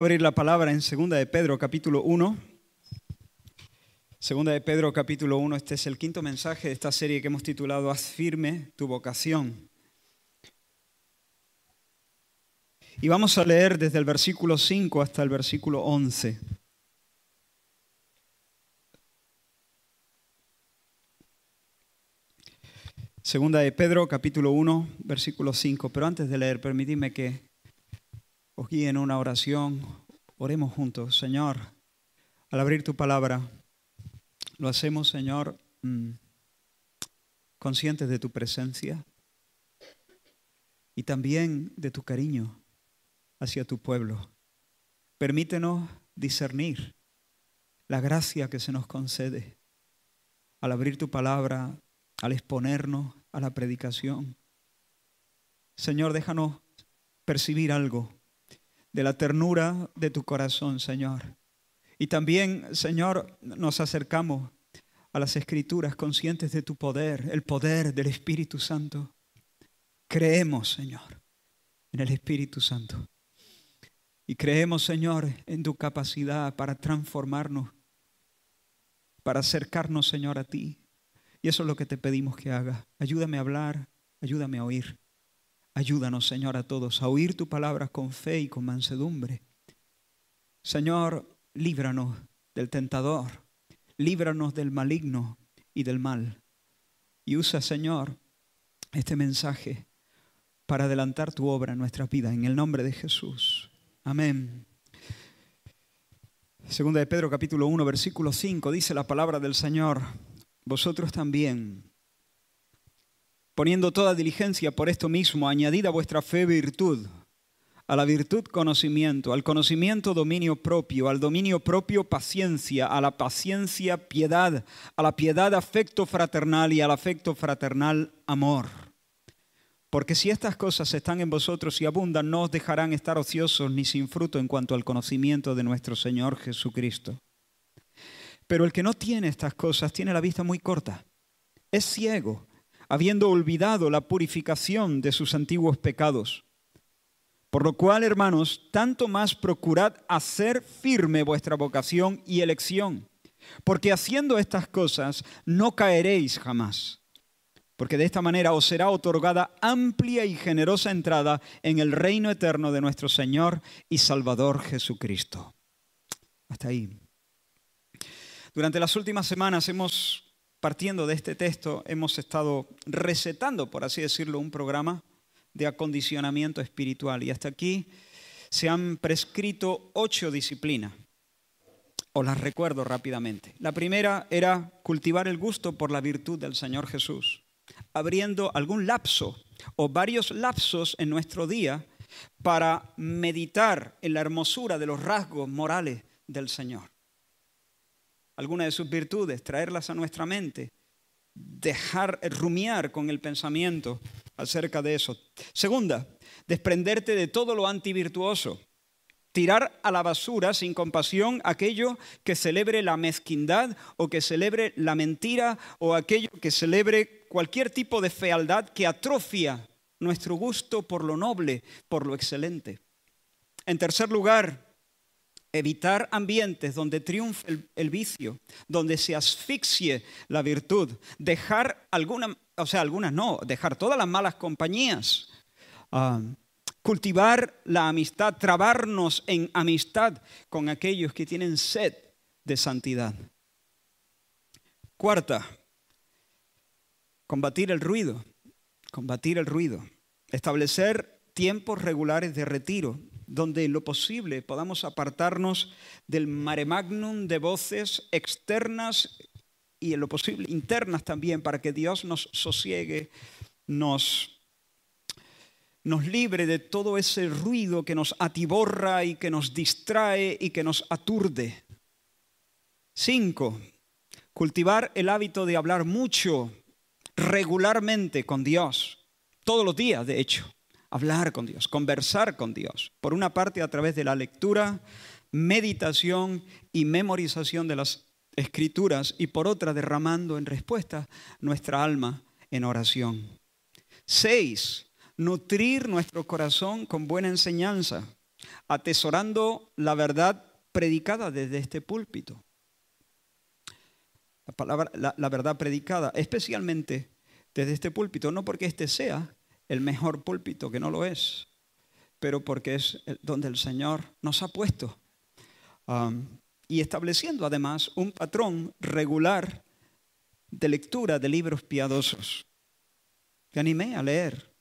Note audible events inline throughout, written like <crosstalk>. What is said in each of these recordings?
abrir la palabra en Segunda de Pedro capítulo 1. Segunda de Pedro capítulo 1, este es el quinto mensaje de esta serie que hemos titulado Haz firme tu vocación. Y vamos a leer desde el versículo 5 hasta el versículo 11. Segunda de Pedro capítulo 1, versículo 5. Pero antes de leer, permitidme que os en una oración. Oremos juntos. Señor, al abrir tu palabra, lo hacemos, Señor, mm, conscientes de tu presencia y también de tu cariño hacia tu pueblo. Permítenos discernir la gracia que se nos concede al abrir tu palabra, al exponernos a la predicación. Señor, déjanos percibir algo de la ternura de tu corazón, Señor. Y también, Señor, nos acercamos a las escrituras conscientes de tu poder, el poder del Espíritu Santo. Creemos, Señor, en el Espíritu Santo. Y creemos, Señor, en tu capacidad para transformarnos, para acercarnos, Señor, a ti. Y eso es lo que te pedimos que hagas. Ayúdame a hablar, ayúdame a oír. Ayúdanos, Señor, a todos a oír tu palabra con fe y con mansedumbre. Señor, líbranos del tentador, líbranos del maligno y del mal. Y usa, Señor, este mensaje para adelantar tu obra en nuestra vida, en el nombre de Jesús. Amén. Segunda de Pedro capítulo 1, versículo 5, dice la palabra del Señor, vosotros también poniendo toda diligencia por esto mismo, añadida vuestra fe virtud, a la virtud conocimiento, al conocimiento dominio propio, al dominio propio paciencia, a la paciencia piedad, a la piedad afecto fraternal y al afecto fraternal amor. Porque si estas cosas están en vosotros y abundan, no os dejarán estar ociosos ni sin fruto en cuanto al conocimiento de nuestro Señor Jesucristo. Pero el que no tiene estas cosas tiene la vista muy corta, es ciego habiendo olvidado la purificación de sus antiguos pecados. Por lo cual, hermanos, tanto más procurad hacer firme vuestra vocación y elección, porque haciendo estas cosas no caeréis jamás, porque de esta manera os será otorgada amplia y generosa entrada en el reino eterno de nuestro Señor y Salvador Jesucristo. Hasta ahí. Durante las últimas semanas hemos partiendo de este texto, hemos estado recetando, por así decirlo, un programa de acondicionamiento espiritual. Y hasta aquí se han prescrito ocho disciplinas. Os las recuerdo rápidamente. La primera era cultivar el gusto por la virtud del Señor Jesús, abriendo algún lapso o varios lapsos en nuestro día para meditar en la hermosura de los rasgos morales del Señor algunas de sus virtudes, traerlas a nuestra mente, dejar rumiar con el pensamiento acerca de eso. Segunda, desprenderte de todo lo antivirtuoso. Tirar a la basura sin compasión aquello que celebre la mezquindad o que celebre la mentira o aquello que celebre cualquier tipo de fealdad que atrofia nuestro gusto por lo noble, por lo excelente. En tercer lugar, evitar ambientes donde triunfe el, vicio, donde se asfixie la virtud, dejar algunas, o sea, algunas no, dejar todas las malas compañías, ah, cultivar la amistad, trabarnos en amistad con aquellos que tienen sed de santidad. Cuarta, combatir el ruido, combatir el ruido, establecer tiempos regulares de retiro, donde en lo posible podamos apartarnos del mare magnum de voces externas y en lo posible internas también, para que Dios nos sosiegue, nos, nos libre de todo ese ruido que nos atiborra y que nos distrae y que nos aturde. Cinco, cultivar el hábito de hablar mucho, regularmente con Dios, todos los días, de hecho hablar con Dios, conversar con Dios. Por una parte a través de la lectura, meditación y memorización de las escrituras y por otra derramando en respuesta nuestra alma en oración. Seis, nutrir nuestro corazón con buena enseñanza, atesorando la verdad predicada desde este púlpito. La, palabra, la, verdad predicada, especialmente desde este púlpito, no porque este sea el mejor púlpito, que no lo es, pero porque es donde el Señor nos ha puesto. Um, y estableciendo además un patrón regular de lectura de libros piadosos. Te animé a leer.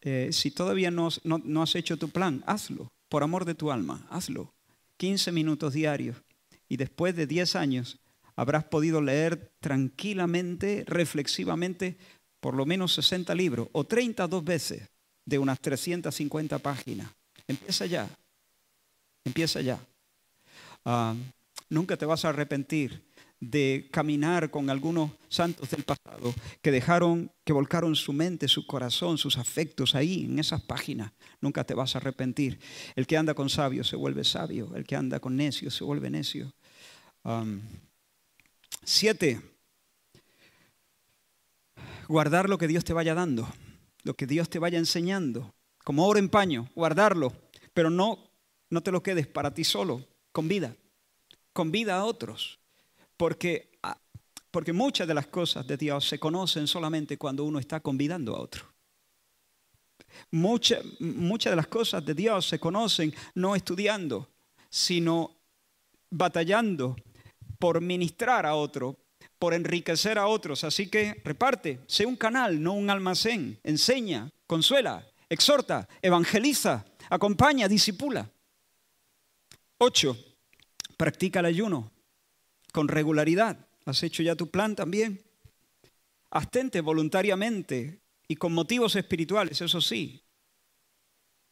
Eh, si todavía no, no, has hecho tu plan, hazlo, por amor de tu alma, hazlo. 15 minutos diarios. Y después de 10 años habrás podido leer tranquilamente, reflexivamente, por lo menos 60 libros o 32 veces de unas 350 páginas. Empieza ya. Empieza ya. Ah, nunca te vas a arrepentir de caminar con algunos santos del pasado que dejaron, que volcaron su mente, su corazón, sus afectos ahí, en esas páginas. Nunca te vas a arrepentir. El que anda con sabio se vuelve sabio, el que anda con necio se vuelve necio. siete, guardar lo que Dios te vaya dando, lo que Dios te vaya enseñando, como oro en paño, guardarlo, pero no, no te lo quedes para ti solo, con vida, con vida a otros. Porque, ah, porque muchas de las cosas de Dios se conocen solamente cuando uno está convidando a otro. muchas de las cosas de Dios se conocen no estudiando, sino batallando por ministrar a otro, por enriquecer a otros. Así que reparte, sé un canal, no un almacén. Enseña, consuela, exhorta, evangeliza, acompaña, disipula. Ocho, practica el ayuno con regularidad. ¿Has hecho ya tu plan también? Astente voluntariamente y con motivos espirituales, eso sí,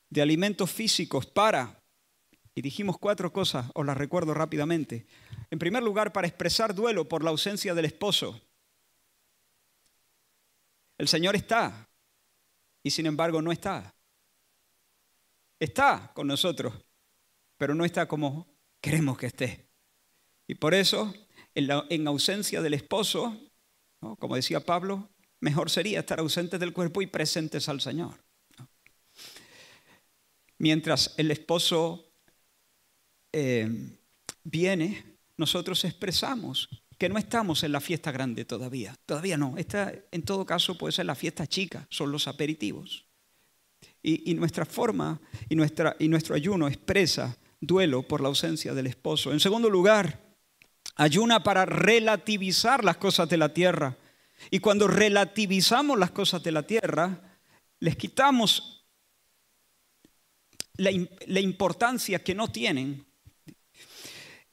de alimentos físicos para, y dijimos cuatro cosas, os las recuerdo rápidamente. En primer lugar, para expresar duelo por la ausencia del esposo. El Señor está y sin embargo no está. Está con nosotros, pero no está como queremos que esté. Y por eso, en, ausencia del esposo, como decía Pablo, mejor sería estar ausentes del cuerpo y presentes al Señor. Mientras el esposo eh, viene, nosotros expresamos que no estamos en la fiesta grande todavía. Todavía no. Esta, en todo caso, puede ser la fiesta chica, son los aperitivos. Y, y nuestra forma y, nuestra, y nuestro ayuno expresa duelo por la ausencia del esposo. En segundo lugar, Ayuna para relativizar las cosas de la tierra. Y cuando relativizamos las cosas de la tierra, les quitamos la, importancia que no tienen.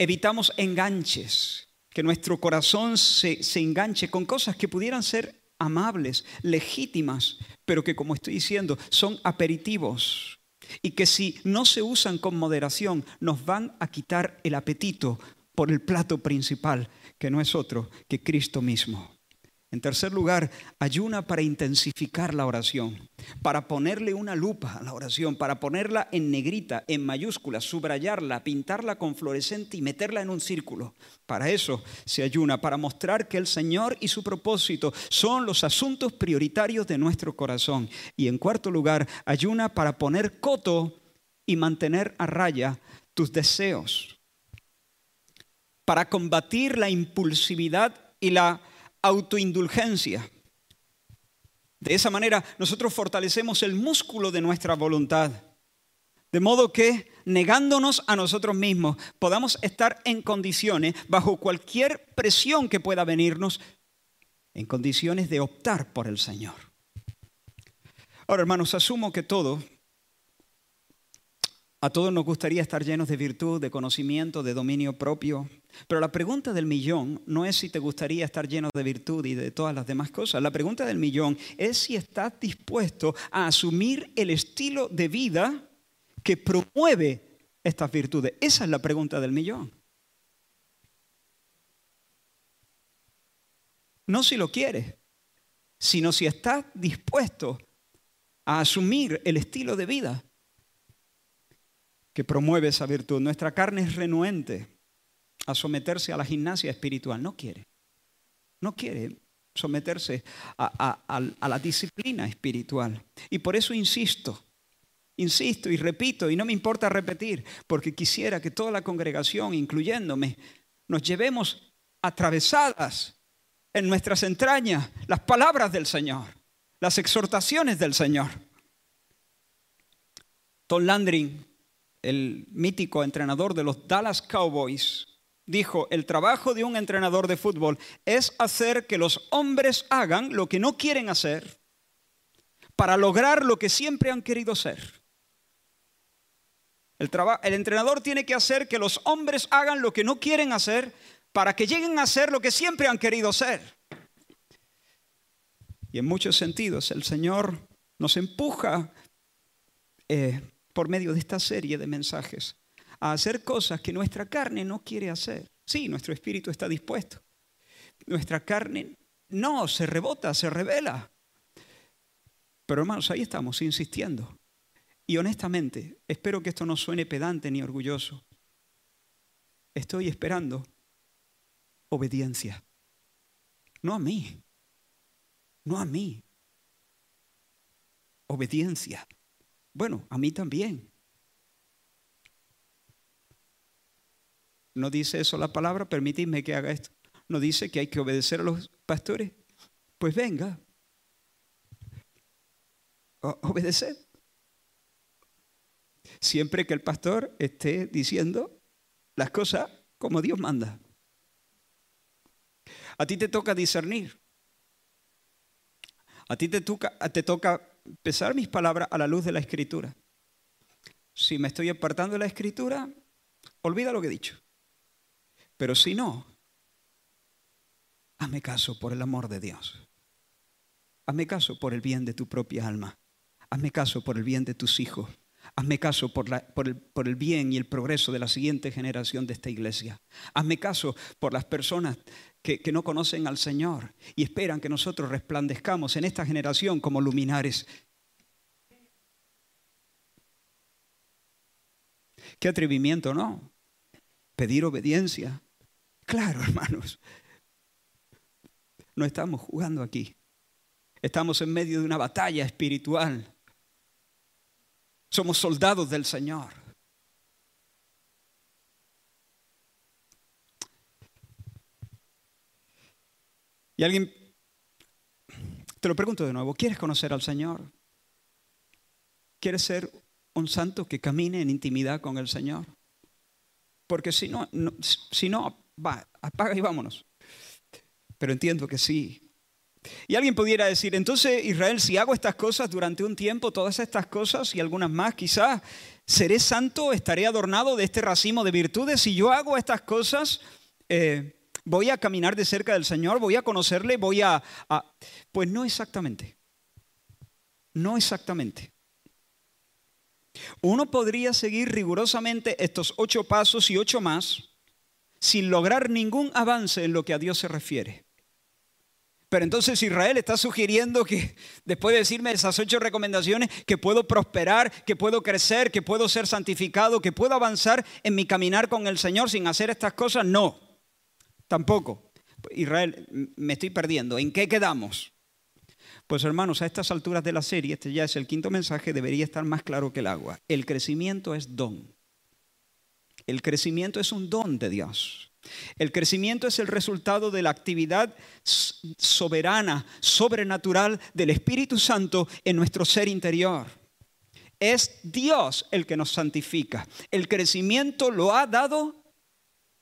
Evitamos enganches, que nuestro corazón se, se enganche con cosas que pudieran ser amables, legítimas, pero que como estoy diciendo son aperitivos y que si no se usan con moderación nos van a quitar el apetito por el plato principal, que no es otro que Cristo mismo. En tercer lugar, ayuna para intensificar la oración, para ponerle una lupa a la oración, para ponerla en negrita, en mayúscula, subrayarla, pintarla con fluorescente y meterla en un círculo. Para eso se ayuna, para mostrar que el Señor y su propósito son los asuntos prioritarios de nuestro corazón. Y en cuarto lugar, ayuna para poner coto y mantener a raya tus deseos para combatir la impulsividad y la autoindulgencia. De esa manera nosotros fortalecemos el músculo de nuestra voluntad, de modo que negándonos a nosotros mismos podamos estar en condiciones, bajo cualquier presión que pueda venirnos, en condiciones de optar por el Señor. Ahora, hermanos, asumo que todo a todos nos gustaría estar llenos de virtud, de conocimiento, de dominio propio. Pero la pregunta del millón no es si te gustaría estar lleno de virtud y de todas las demás cosas. La pregunta del millón es si estás dispuesto a asumir el estilo de vida que promueve estas virtudes. Esa es la pregunta del millón. No si lo quieres, sino si estás dispuesto a asumir el estilo de vida que promueve esa virtud. Nuestra carne es renuente a someterse a la gimnasia espiritual. No quiere. No quiere someterse a, la disciplina espiritual. Y por eso insisto, insisto y repito, y no me importa repetir, porque quisiera que toda la congregación, incluyéndome, nos llevemos atravesadas en nuestras entrañas las palabras del Señor, las exhortaciones del Señor. Tom Landry, el mítico entrenador de los Dallas Cowboys, dijo, el trabajo de un entrenador de fútbol es hacer que los hombres hagan lo que no quieren hacer para lograr lo que siempre han querido ser. El, el, entrenador tiene que hacer que los hombres hagan lo que no quieren hacer para que lleguen a ser lo que siempre han querido ser. Y en muchos sentidos el Señor nos empuja eh, por medio de esta serie de mensajes a hacer cosas que nuestra carne no quiere hacer. Sí, nuestro espíritu está dispuesto. Nuestra carne no, se rebota, se revela. Pero hermanos, ahí estamos insistiendo. Y honestamente, espero que esto no suene pedante ni orgulloso. Estoy esperando obediencia. No a mí. No a mí. Obediencia. Bueno, a mí también. ¿No dice eso la palabra? Permitidme que haga esto. ¿No dice que hay que obedecer a los pastores? Pues venga. obedecer. Siempre que el pastor esté diciendo las cosas como Dios manda. A ti te toca discernir. A ti te toca, te toca pesar mis palabras a la luz de la escritura. Si me estoy apartando de la escritura, olvida lo que he dicho. Pero si no, hazme caso por el amor de Dios. Hazme caso por el bien de tu propia alma. Hazme caso por el bien de tus hijos. Hazme caso por, el, bien y el progreso de la siguiente generación de esta iglesia. Hazme caso por las personas que, que no conocen al Señor y esperan que nosotros resplandezcamos en esta generación como luminares. Qué atrevimiento, ¿no? Pedir obediencia. Claro, <laughs> hermanos. No estamos jugando aquí. Estamos en medio de una batalla espiritual. Somos soldados del Señor. Y alguien, te lo pregunto de nuevo, ¿quieres conocer al Señor? ¿Quieres ser un santo que camine en intimidad con el Señor? Porque si no, si no, va, apaga y vámonos. Pero entiendo que sí, y alguien pudiera decir, entonces Israel, si hago estas cosas durante un tiempo, todas estas cosas y algunas más, quizás seré santo, estaré adornado de este racimo de virtudes. Si yo hago estas cosas, eh, voy a caminar de cerca del Señor, voy a conocerle, voy a, a... Pues no exactamente. No exactamente. Uno podría seguir rigurosamente estos ocho pasos y ocho más sin lograr ningún avance en lo que a Dios se refiere. Pero entonces Israel está sugiriendo que después de decirme esas ocho recomendaciones, que puedo prosperar, que puedo crecer, que puedo ser santificado, que puedo avanzar en mi caminar con el Señor sin hacer estas cosas. No, tampoco. Israel, me estoy perdiendo. ¿En qué quedamos? Pues hermanos, a estas alturas de la serie, este ya es el quinto mensaje, debería estar más claro que el agua. El crecimiento es don. El crecimiento es un don de Dios. El crecimiento es el resultado de la actividad soberana, sobrenatural del Espíritu Santo en nuestro ser interior. Es Dios el que nos santifica. El crecimiento lo ha dado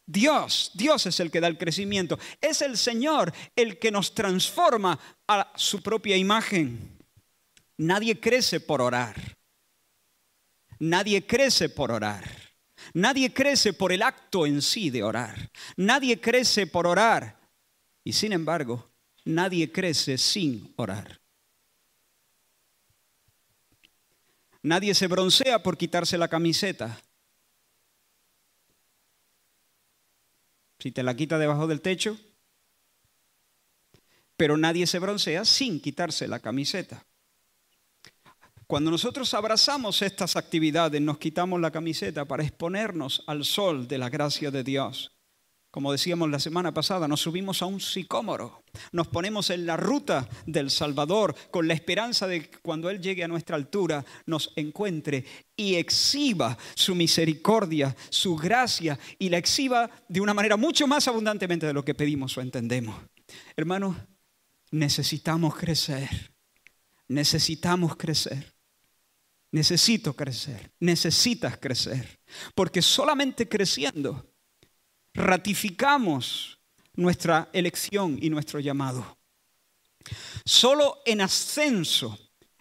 Dios. Dios es el que da el crecimiento. Es el Señor el que nos transforma a su propia imagen. Nadie crece por orar. Nadie crece por orar. Nadie crece por el acto en sí de orar. Nadie crece por orar. Y sin embargo, nadie crece sin orar. Nadie se broncea por quitarse la camiseta. Si te la quita debajo del techo, pero nadie se broncea sin quitarse la camiseta. Cuando nosotros abrazamos estas actividades, nos quitamos la camiseta para exponernos al sol de la gracia de Dios. como decíamos la semana pasada, nos subimos a un sicómoro, nos ponemos en la ruta del Salvador con la esperanza de que cuando Él llegue a nuestra altura nos encuentre y exhiba su misericordia, su gracia y la exhiba de una manera mucho más abundantemente de lo que pedimos o entendemos. Hermanos, necesitamos crecer, necesitamos crecer. Necesito crecer, necesitas crecer, porque solamente creciendo ratificamos nuestra elección y nuestro llamado. Solo en ascenso,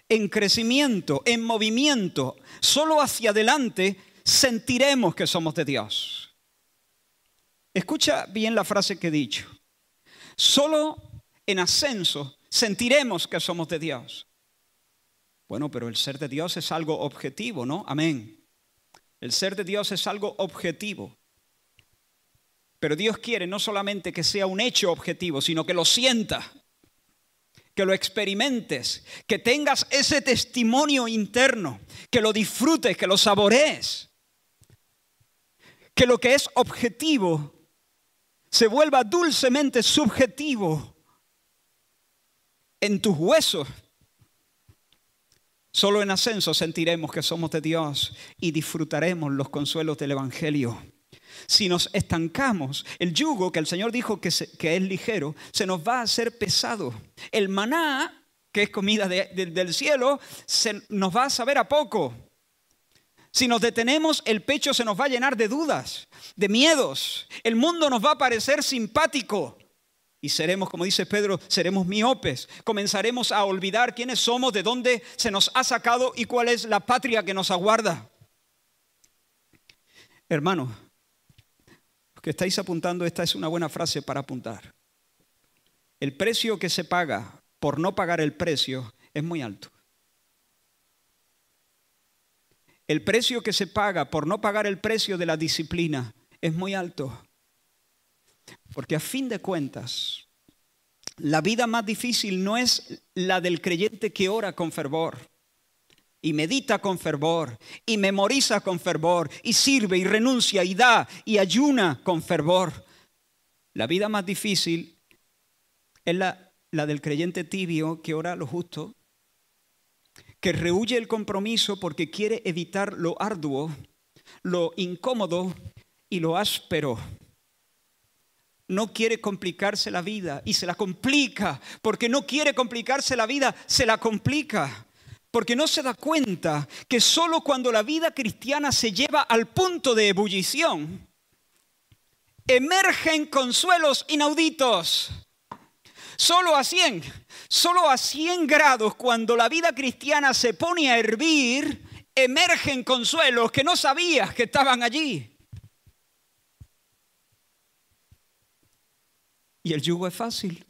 en crecimiento, en movimiento, solo hacia adelante sentiremos que somos de Dios. Escucha bien la frase que he dicho. Solo en ascenso sentiremos que somos de Dios. Bueno, pero el ser de Dios es algo objetivo, ¿no? Amén. El ser de Dios es algo objetivo. Pero Dios quiere no solamente que sea un hecho objetivo, sino que lo sienta, que lo experimentes, que tengas ese testimonio interno, que lo disfrutes, que lo saborees. Que lo que es objetivo se vuelva dulcemente subjetivo en tus huesos. Solo en ascenso sentiremos que somos de Dios y disfrutaremos los consuelos del Evangelio. Si nos estancamos, el yugo que el Señor dijo que, es ligero, se nos va a hacer pesado. El maná, que es comida del cielo, se nos va a saber a poco. Si nos detenemos, el pecho se nos va a llenar de dudas, de miedos. El mundo nos va a parecer simpático. Y seremos, como dice Pedro, seremos miopes. Comenzaremos a olvidar quiénes somos, de dónde se nos ha sacado y cuál es la patria que nos aguarda. Hermanos, que estáis apuntando, esta es una buena frase para apuntar. El precio que se paga por no pagar el precio es muy alto. El precio que se paga por no pagar el precio de la disciplina es muy alto. Porque a fin de cuentas, la vida más difícil no es la del creyente que ora con fervor y medita con fervor y memoriza con fervor y sirve y renuncia y da y ayuna con fervor. La vida más difícil es la, la del creyente tibio que ora lo justo, que rehuye el compromiso porque quiere evitar lo arduo, lo incómodo y lo áspero. No quiere complicarse la vida y se la complica, porque no quiere complicarse la vida, se la complica porque no se da cuenta que solo cuando la vida cristiana se lleva al punto de ebullición, emergen consuelos inauditos. Solo a 100, solo a 100 grados cuando la vida cristiana se pone a hervir, emergen consuelos que no sabías que estaban allí. Y el yugo es fácil.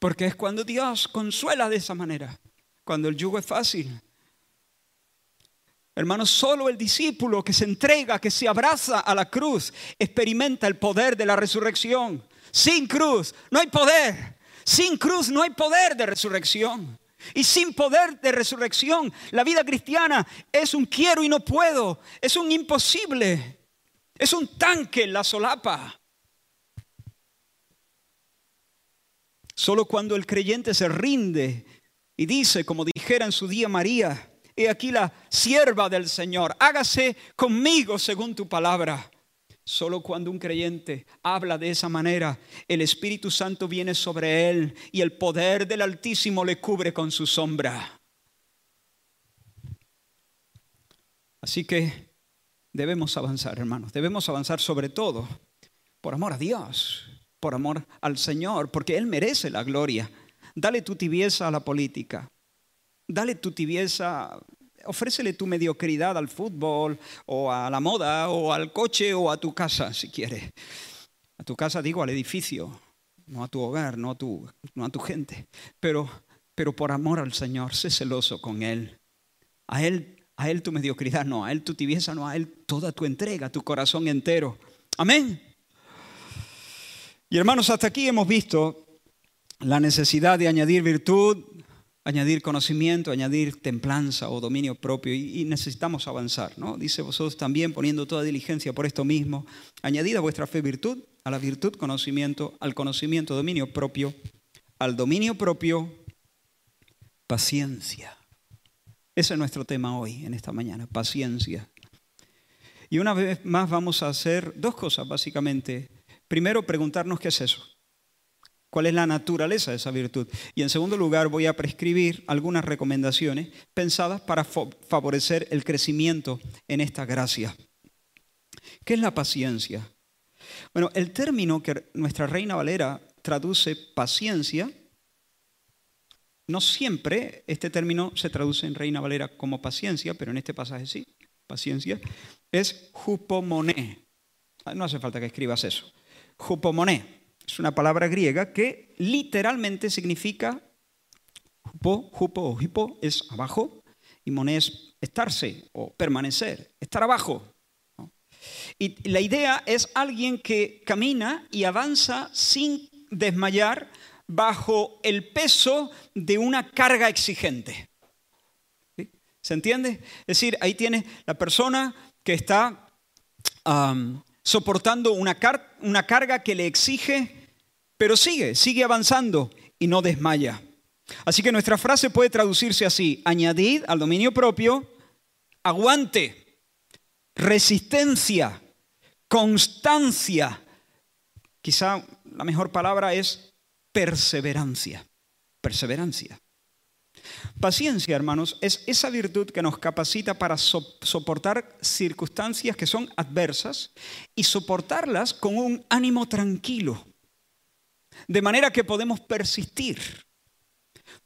Porque es cuando Dios consuela de esa manera, cuando el yugo es fácil. Hermanos, solo el discípulo que se entrega, que se abraza a la cruz, experimenta el poder de la resurrección. Sin cruz no hay poder. Sin cruz no hay poder de resurrección. Y sin poder de resurrección, la vida cristiana es un quiero y no puedo, es un imposible, es un tanque en la solapa. Solo cuando el creyente se rinde y dice, como dijera en su día María, he aquí la sierva del Señor, hágase conmigo según tu palabra. Solo cuando un creyente habla de esa manera, el Espíritu Santo viene sobre él y el poder del Altísimo le cubre con su sombra. Así que debemos avanzar, hermanos, debemos avanzar sobre todo por amor a Dios por amor al Señor, porque Él merece la gloria. Dale tu tibieza a la política. Dale tu tibieza, ofrécele tu mediocridad al fútbol o a la moda o al coche o a tu casa, si quieres. A tu casa digo al edificio, no a tu hogar, no a tu, no a tu gente. Pero, pero por amor al Señor, sé celoso con Él. A Él, a Él tu mediocridad, no, a Él tu tibieza, no, a Él toda tu entrega, tu corazón entero. Amén. Y hermanos, hasta aquí hemos visto la necesidad de añadir virtud añadir conocimiento, añadir templanza o dominio propio y, necesitamos avanzar, ¿no? Dice vosotros también poniendo toda diligencia por esto mismo, añadid a vuestra fe virtud, a la virtud conocimiento, al conocimiento dominio propio, al dominio propio paciencia. Ese es nuestro tema hoy, en esta mañana, paciencia. Y una vez más vamos a hacer dos cosas básicamente. Primero, preguntarnos qué es eso cuál es la naturaleza de esa virtud. Y en segundo lugar, voy a prescribir algunas recomendaciones pensadas para favorecer el crecimiento en esta gracia. ¿Qué es la paciencia? Bueno, el término que nuestra Reina Valera traduce paciencia, no siempre este término se traduce en Reina Valera como paciencia, pero en este pasaje sí, paciencia, es jupomoné. No hace falta que escribas eso. Jupomoné. Es una palabra griega que literalmente significa hupo, hupo o hipo es abajo y moné es estarse o permanecer, estar abajo. Y la idea es alguien que camina y avanza sin desmayar bajo el peso de una carga exigente. ¿Se entiende? Es decir, ahí tiene la persona que está soportando una, una carga que le exige, pero sigue, sigue avanzando y no desmaya. Así que nuestra frase puede traducirse así, añadid al dominio propio aguante, resistencia, constancia. Quizá la mejor palabra es perseverancia, perseverancia. Paciencia, hermanos, es esa virtud que nos capacita para soportar circunstancias que son adversas y soportarlas con un ánimo tranquilo. De manera que podemos persistir,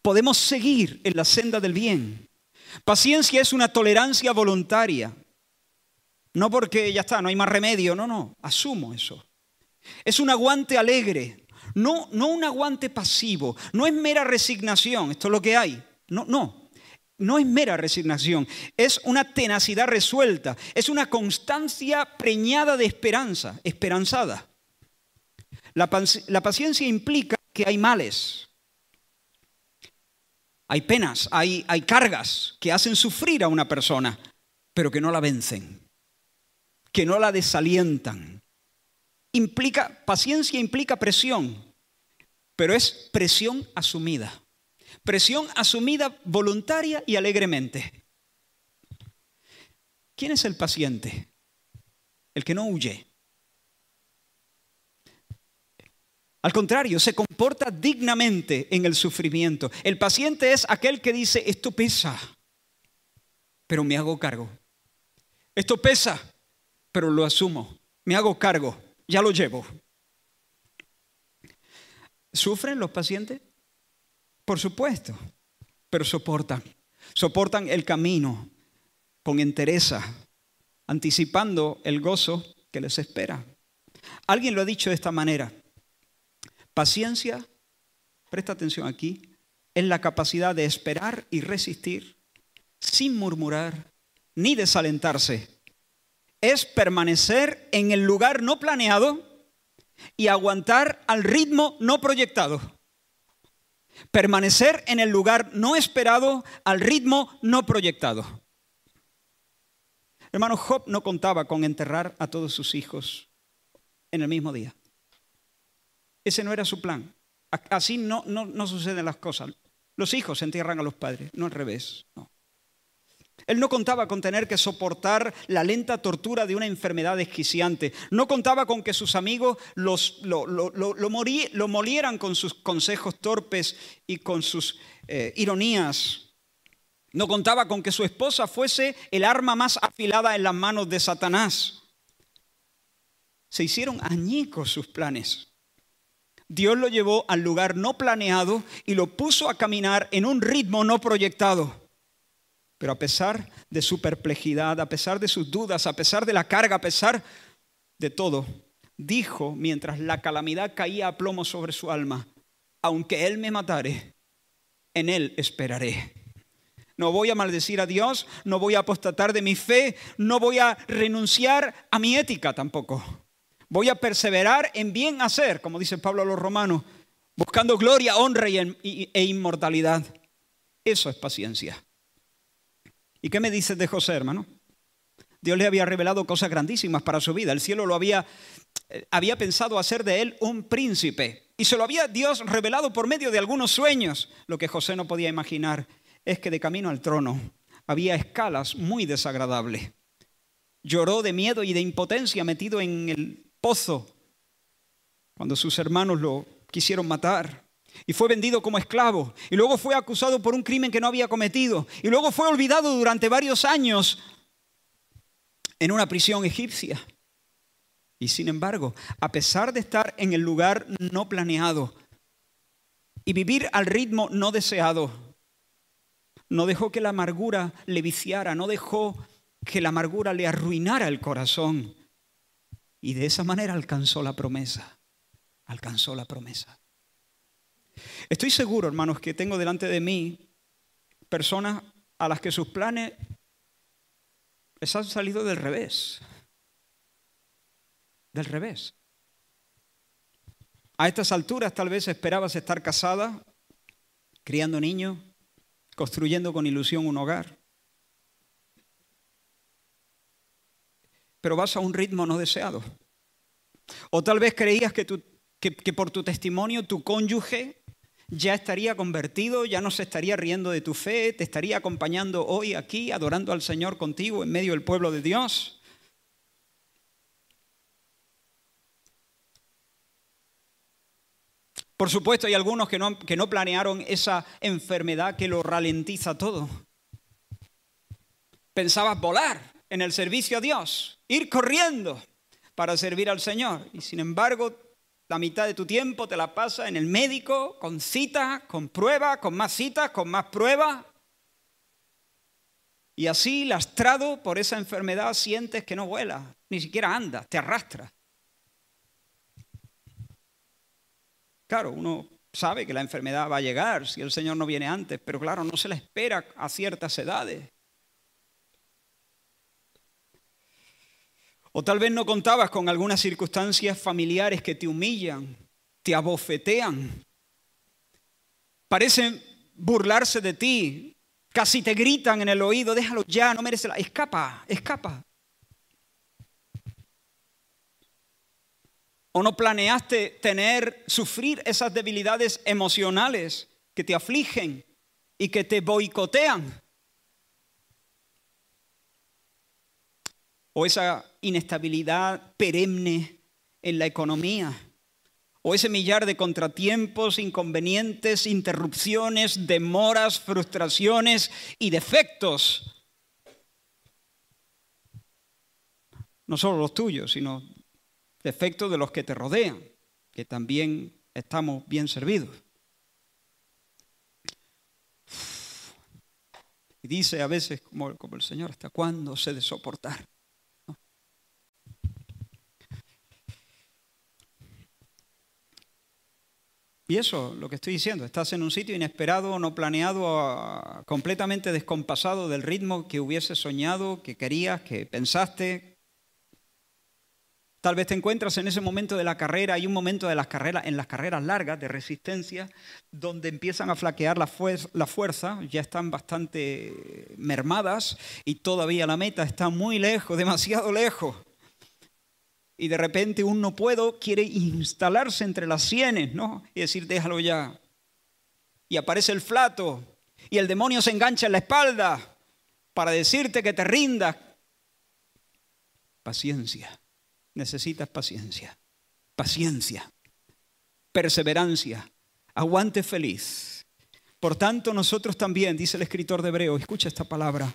podemos seguir en la senda del bien. Paciencia es una tolerancia voluntaria. No porque ya está, no hay más remedio, no, no, asumo eso. Es un aguante alegre, no, no un aguante pasivo, no es mera resignación, esto es lo que hay. No, no. No es mera resignación, es una tenacidad resuelta, es una constancia preñada de esperanza, esperanzada. La, paciencia implica que hay males, hay penas, hay, hay cargas que hacen sufrir a una persona, pero que no la vencen, que no la desalientan. Implica, paciencia implica presión, pero es presión asumida. Presión asumida voluntaria y alegremente. ¿Quién es el paciente? El que no huye. Al contrario, se comporta dignamente en el sufrimiento. El paciente es aquel que dice, esto pesa, pero me hago cargo. Esto pesa, pero lo asumo. Me hago cargo, ya lo llevo. ¿Sufren los pacientes? Por supuesto, pero soportan. Soportan el camino con entereza, anticipando el gozo que les espera. Alguien lo ha dicho de esta manera. Paciencia, presta atención aquí, es la capacidad de esperar y resistir sin murmurar ni desalentarse. Es permanecer en el lugar no planeado y aguantar al ritmo no proyectado. Permanecer en el lugar no esperado, al ritmo no proyectado. Hermano, Job no contaba con enterrar a todos sus hijos en el mismo día. Ese no era su plan. Así no, no, no suceden las cosas. Los hijos entierran a los padres, no al revés. No. Él no contaba con tener que soportar la lenta tortura de una enfermedad desquiciante. No contaba con que sus amigos los, lo, molieran con sus consejos torpes y con sus eh, ironías. No contaba con que su esposa fuese el arma más afilada en las manos de Satanás. Se hicieron añicos sus planes. Dios lo llevó al lugar no planeado y lo puso a caminar en un ritmo no proyectado. Pero a pesar de su perplejidad, a pesar de sus dudas, a pesar de la carga, a pesar de todo, dijo mientras la calamidad caía a plomo sobre su alma, aunque Él me matare, en Él esperaré. No voy a maldecir a Dios, no voy a apostatar de mi fe, no voy a renunciar a mi ética tampoco. Voy a perseverar en bien hacer, como dice Pablo a los romanos, buscando gloria, honra e inmortalidad. Eso es paciencia. ¿Y qué me dices de José, hermano? Dios le había revelado cosas grandísimas para su vida. El cielo lo había, eh, había pensado hacer de él un príncipe. Y se lo había Dios revelado por medio de algunos sueños. Lo que José no podía imaginar es que de camino al trono había escalas muy desagradables. Lloró de miedo y de impotencia metido en el pozo cuando sus hermanos lo quisieron matar. Y fue vendido como esclavo. Y luego fue acusado por un crimen que no había cometido. Y luego fue olvidado durante varios años en una prisión egipcia. Y sin embargo, a pesar de estar en el lugar no planeado y vivir al ritmo no deseado, no dejó que la amargura le viciara, no dejó que la amargura le arruinara el corazón. Y de esa manera alcanzó la promesa, alcanzó la promesa. Estoy seguro, hermanos, que tengo delante de mí personas a las que sus planes les han salido del revés. Del revés. A estas alturas tal vez esperabas estar casada, criando niños, construyendo con ilusión un hogar. Pero vas a un ritmo no deseado. O tal vez creías que, por tu testimonio tu cónyuge ya estaría convertido, ya no se estaría riendo de tu fe, te estaría acompañando hoy aquí, adorando al Señor contigo en medio del pueblo de Dios. Por supuesto, hay algunos que no, que no planearon esa enfermedad que lo ralentiza todo. Pensabas volar en el servicio a Dios, ir corriendo para servir al Señor. Y sin embargo, la mitad de tu tiempo te la pasa en el médico, con citas, con pruebas, con más citas, con más pruebas. Y así, lastrado por esa enfermedad, sientes que no vuelas, ni siquiera andas, te arrastras. Claro, uno sabe que la enfermedad va a llegar si el Señor no viene antes, pero claro, no se la espera a ciertas edades. O tal vez no contabas con algunas circunstancias familiares que te humillan, te abofetean, parecen burlarse de ti, casi te gritan en el oído, déjalo ya, no merece la... Escapa, escapa. ¿O no planeaste tener, sufrir esas debilidades emocionales que te afligen y que te boicotean? o esa inestabilidad perenne en la economía, o ese millar de contratiempos, inconvenientes, interrupciones, demoras, frustraciones y defectos. No solo los tuyos, sino defectos de los que te rodean, que también estamos bien servidos. Y dice a veces, como, el Señor, ¿hasta cuándo se de soportar? Y eso, lo que estoy diciendo, estás en un sitio inesperado, no planeado, completamente descompasado del ritmo que hubieses soñado, que querías, que pensaste. Tal vez te encuentras en ese momento de la carrera, hay un momento de las carreras, en las carreras largas de resistencia, donde empiezan a flaquear la, la fuerza, ya están bastante mermadas y todavía la meta está muy lejos, <laughs> demasiado lejos y de repente un no puedo quiere instalarse entre las sienes, ¿no? Y decir, déjalo ya. Y aparece el flato y el demonio se engancha en la espalda para decirte que te rindas. Paciencia. Necesitas paciencia. Paciencia. Perseverancia. Aguante feliz. Por tanto, nosotros también, dice el escritor de Hebreo, escucha esta palabra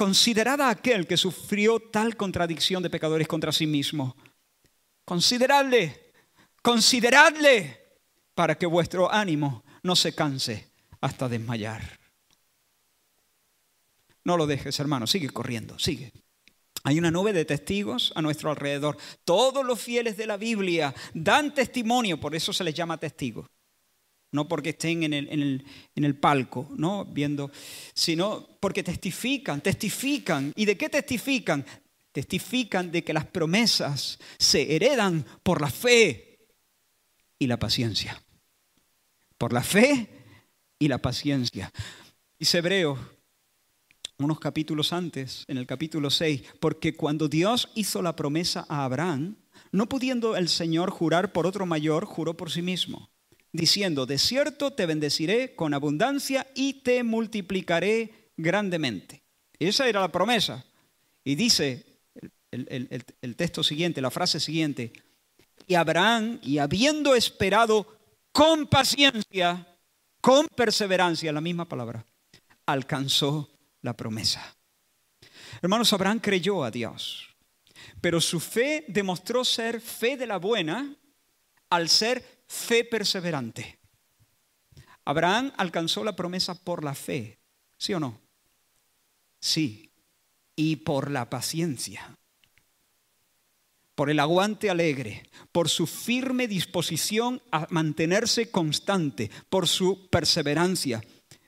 Considerad a aquel que sufrió tal contradicción de pecadores contra sí mismo. Consideradle, consideradle para que vuestro ánimo no se canse hasta desmayar. No lo dejes, hermano, sigue corriendo, sigue. Hay una nube de testigos a nuestro alrededor. Todos los fieles de la Biblia dan testimonio, por eso se les llama testigos. No porque estén en el, en el, palco, ¿no? Viendo, sino porque testifican, testifican. ¿Y de qué testifican? Testifican de que las promesas se heredan por la fe y la paciencia. Por la fe y la paciencia. Dice Hebreo unos capítulos antes, en el capítulo 6, porque cuando Dios hizo la promesa a Abraham, no pudiendo el Señor jurar por otro mayor, juró por sí mismo, diciendo, de cierto te bendeciré con abundancia y te multiplicaré grandemente. Esa era la promesa. Y dice el, el texto siguiente, la frase siguiente, y Abraham, y habiendo esperado con paciencia, con perseverancia, la misma palabra, alcanzó la promesa. Hermanos, Abraham creyó a Dios, pero su fe demostró ser fe de la buena al ser fe perseverante. Abraham alcanzó la promesa por la fe, ¿sí o no? Sí, y por la paciencia, por el aguante alegre, por su firme disposición a mantenerse constante, por su perseverancia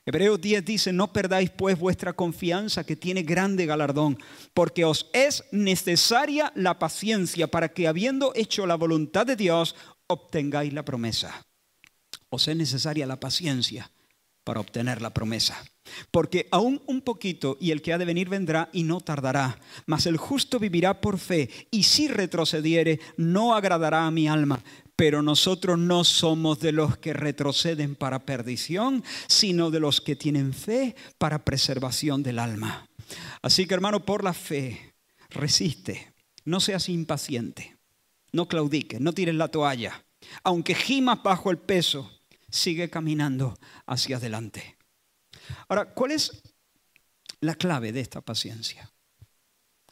Hebreos 10 dice, no perdáis pues vuestra confianza que tiene grande galardón, porque os es necesaria la paciencia para que habiendo hecho la voluntad de Dios, obtengáis la promesa. Os es necesaria la paciencia para obtener la promesa. Porque aún un poquito y el que ha de venir vendrá y no tardará, mas el justo vivirá por fe y si retrocediere no agradará a mi alma pero nosotros no somos de los que retroceden para perdición, sino de los que tienen fe para preservación del alma. Así que hermano, por la fe, resiste, no seas impaciente, no claudiques, no tires la toalla. Aunque gimas bajo el peso, sigue caminando hacia adelante. Ahora, ¿cuál es la clave de esta paciencia?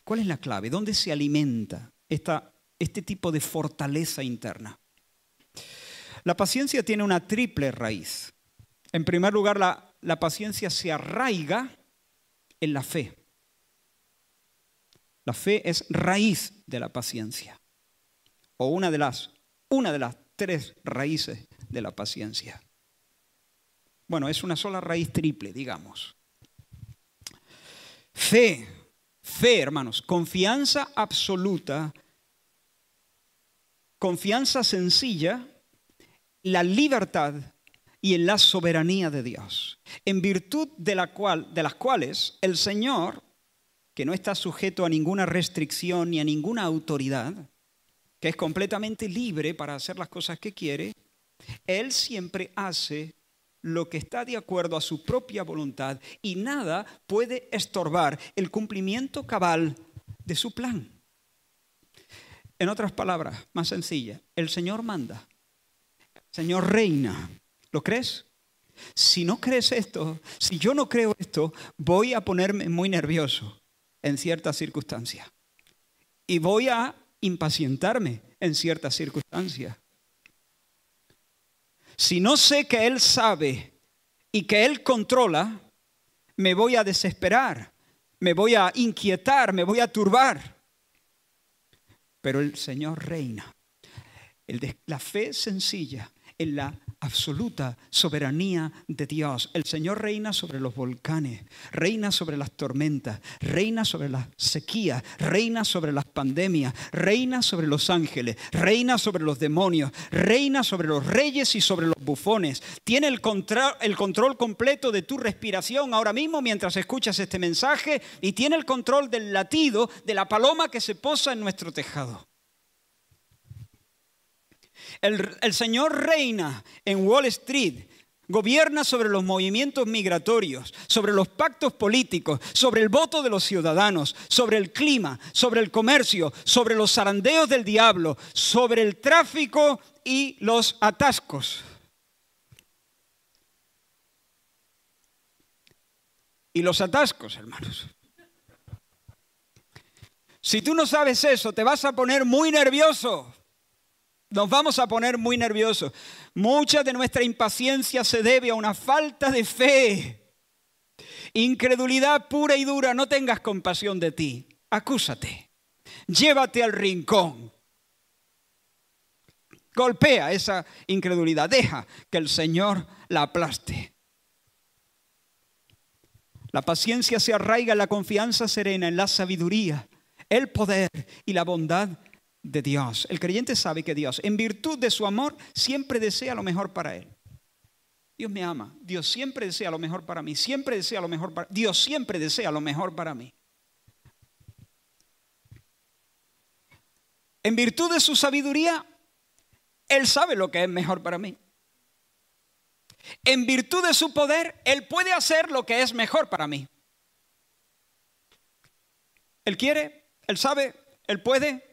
¿Cuál es la clave? ¿Dónde se alimenta esta, este tipo de fortaleza interna? La paciencia tiene una triple raíz. En primer lugar, la, la paciencia se arraiga en la fe. La fe es raíz de la paciencia. O una de las, una de las tres raíces de la paciencia. Bueno, es una sola raíz triple, digamos. Fe, fe, hermanos, confianza absoluta, confianza sencilla la libertad y en la soberanía de Dios, en virtud de, la cual, de las cuales el Señor, que no está sujeto a ninguna restricción ni a ninguna autoridad, que es completamente libre para hacer las cosas que quiere, Él siempre hace lo que está de acuerdo a su propia voluntad y nada puede estorbar el cumplimiento cabal de su plan. En otras palabras, más sencillas, el Señor manda Señor reina. ¿Lo crees? Si no crees esto, si yo no creo esto, voy a ponerme muy nervioso en ciertas circunstancias. Y voy a impacientarme en ciertas circunstancias. Si no sé que Él sabe y que Él controla, me voy a desesperar, me voy a inquietar, me voy a turbar. Pero el Señor reina. la fe sencilla en la absoluta soberanía de Dios. El Señor reina sobre los volcanes, reina sobre las tormentas, reina sobre la sequía, reina sobre las pandemias, reina sobre los ángeles, reina sobre los demonios, reina sobre los reyes y sobre los bufones. Tiene el el control completo de tu respiración ahora mismo mientras escuchas este mensaje y tiene el control del latido de la paloma que se posa en nuestro tejado. El, Señor reina en Wall Street, gobierna sobre los movimientos migratorios, sobre los pactos políticos, sobre el voto de los ciudadanos, sobre el clima, sobre el comercio, sobre los zarandeos del diablo, sobre el tráfico y los atascos. Y los atascos, hermanos. Si tú no sabes eso, te vas a poner muy nervioso nos vamos a poner muy nerviosos. Mucha de nuestra impaciencia se debe a una falta de fe. Incredulidad pura y dura, no tengas compasión de ti. Acúsate. Llévate al rincón. Golpea esa incredulidad. Deja que el Señor la aplaste. La paciencia se arraiga en la confianza serena, en la sabiduría, el poder y la bondad de Dios. El creyente sabe que Dios, en virtud de su amor, siempre desea lo mejor para él. Dios me ama. Dios siempre desea lo mejor para mí. Siempre desea lo mejor para Dios siempre desea lo mejor para mí. En virtud de su sabiduría, Él sabe lo que es mejor para mí. En virtud de su poder, Él puede hacer lo que es mejor para mí. Él quiere, Él sabe, Él puede.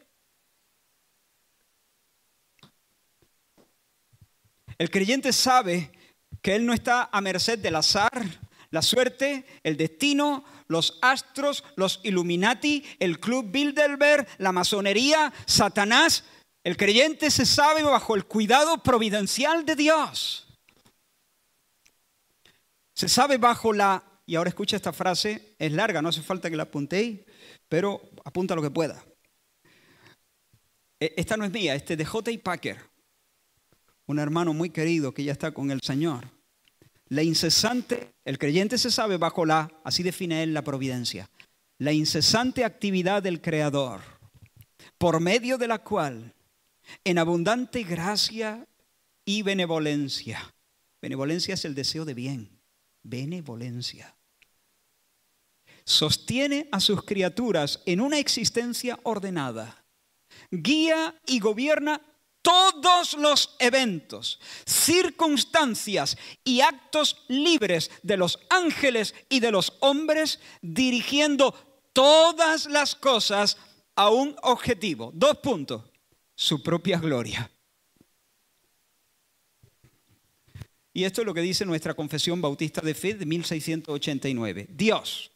El creyente sabe que Él no está a merced del azar, la suerte, el destino, los astros, los Illuminati, el Club Bilderberg, la masonería, Satanás. El creyente se sabe bajo el cuidado providencial de Dios. Se sabe bajo la, y ahora escucha esta frase, es larga, no hace falta que la apuntéis, pero apunta lo que pueda. E, esta no es mía, este de J. Packer, un hermano muy querido que ya está con el Señor. La incesante, el creyente se sabe bajo la, así define él la providencia, la incesante actividad del Creador, por medio de la cual, en abundante gracia y benevolencia, benevolencia es el deseo de bien, benevolencia, sostiene a sus criaturas en una existencia ordenada, guía y gobierna todos los eventos, circunstancias y actos libres de los ángeles y de los hombres, dirigiendo todas las cosas a un objetivo. Dos puntos. Su propia gloria. Y esto es lo que dice nuestra Confesión Bautista de Fe de 1689. Dios,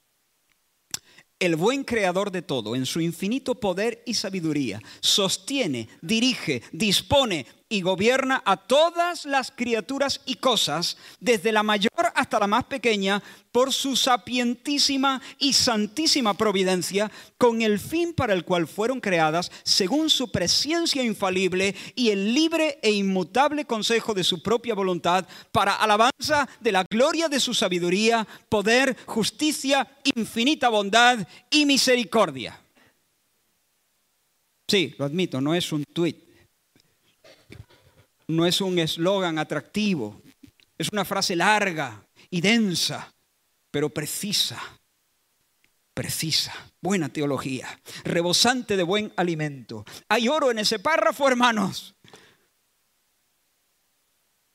el buen creador de todo, en su infinito poder y sabiduría, sostiene, dirige, dispone y gobierna a todas las criaturas y cosas, desde la mayor hasta la más pequeña, por su sapientísima y santísima providencia, con el fin para el cual fueron creadas, según su presencia infalible y el libre e inmutable consejo de su propia voluntad, para alabanza de la gloria de su sabiduría, poder, justicia, infinita bondad y misericordia. Sí, lo admito, no es un tuit no es un eslogan atractivo, es una frase larga y densa, pero precisa, precisa, buena teología, rebosante de buen alimento. Hay oro en ese párrafo, hermanos.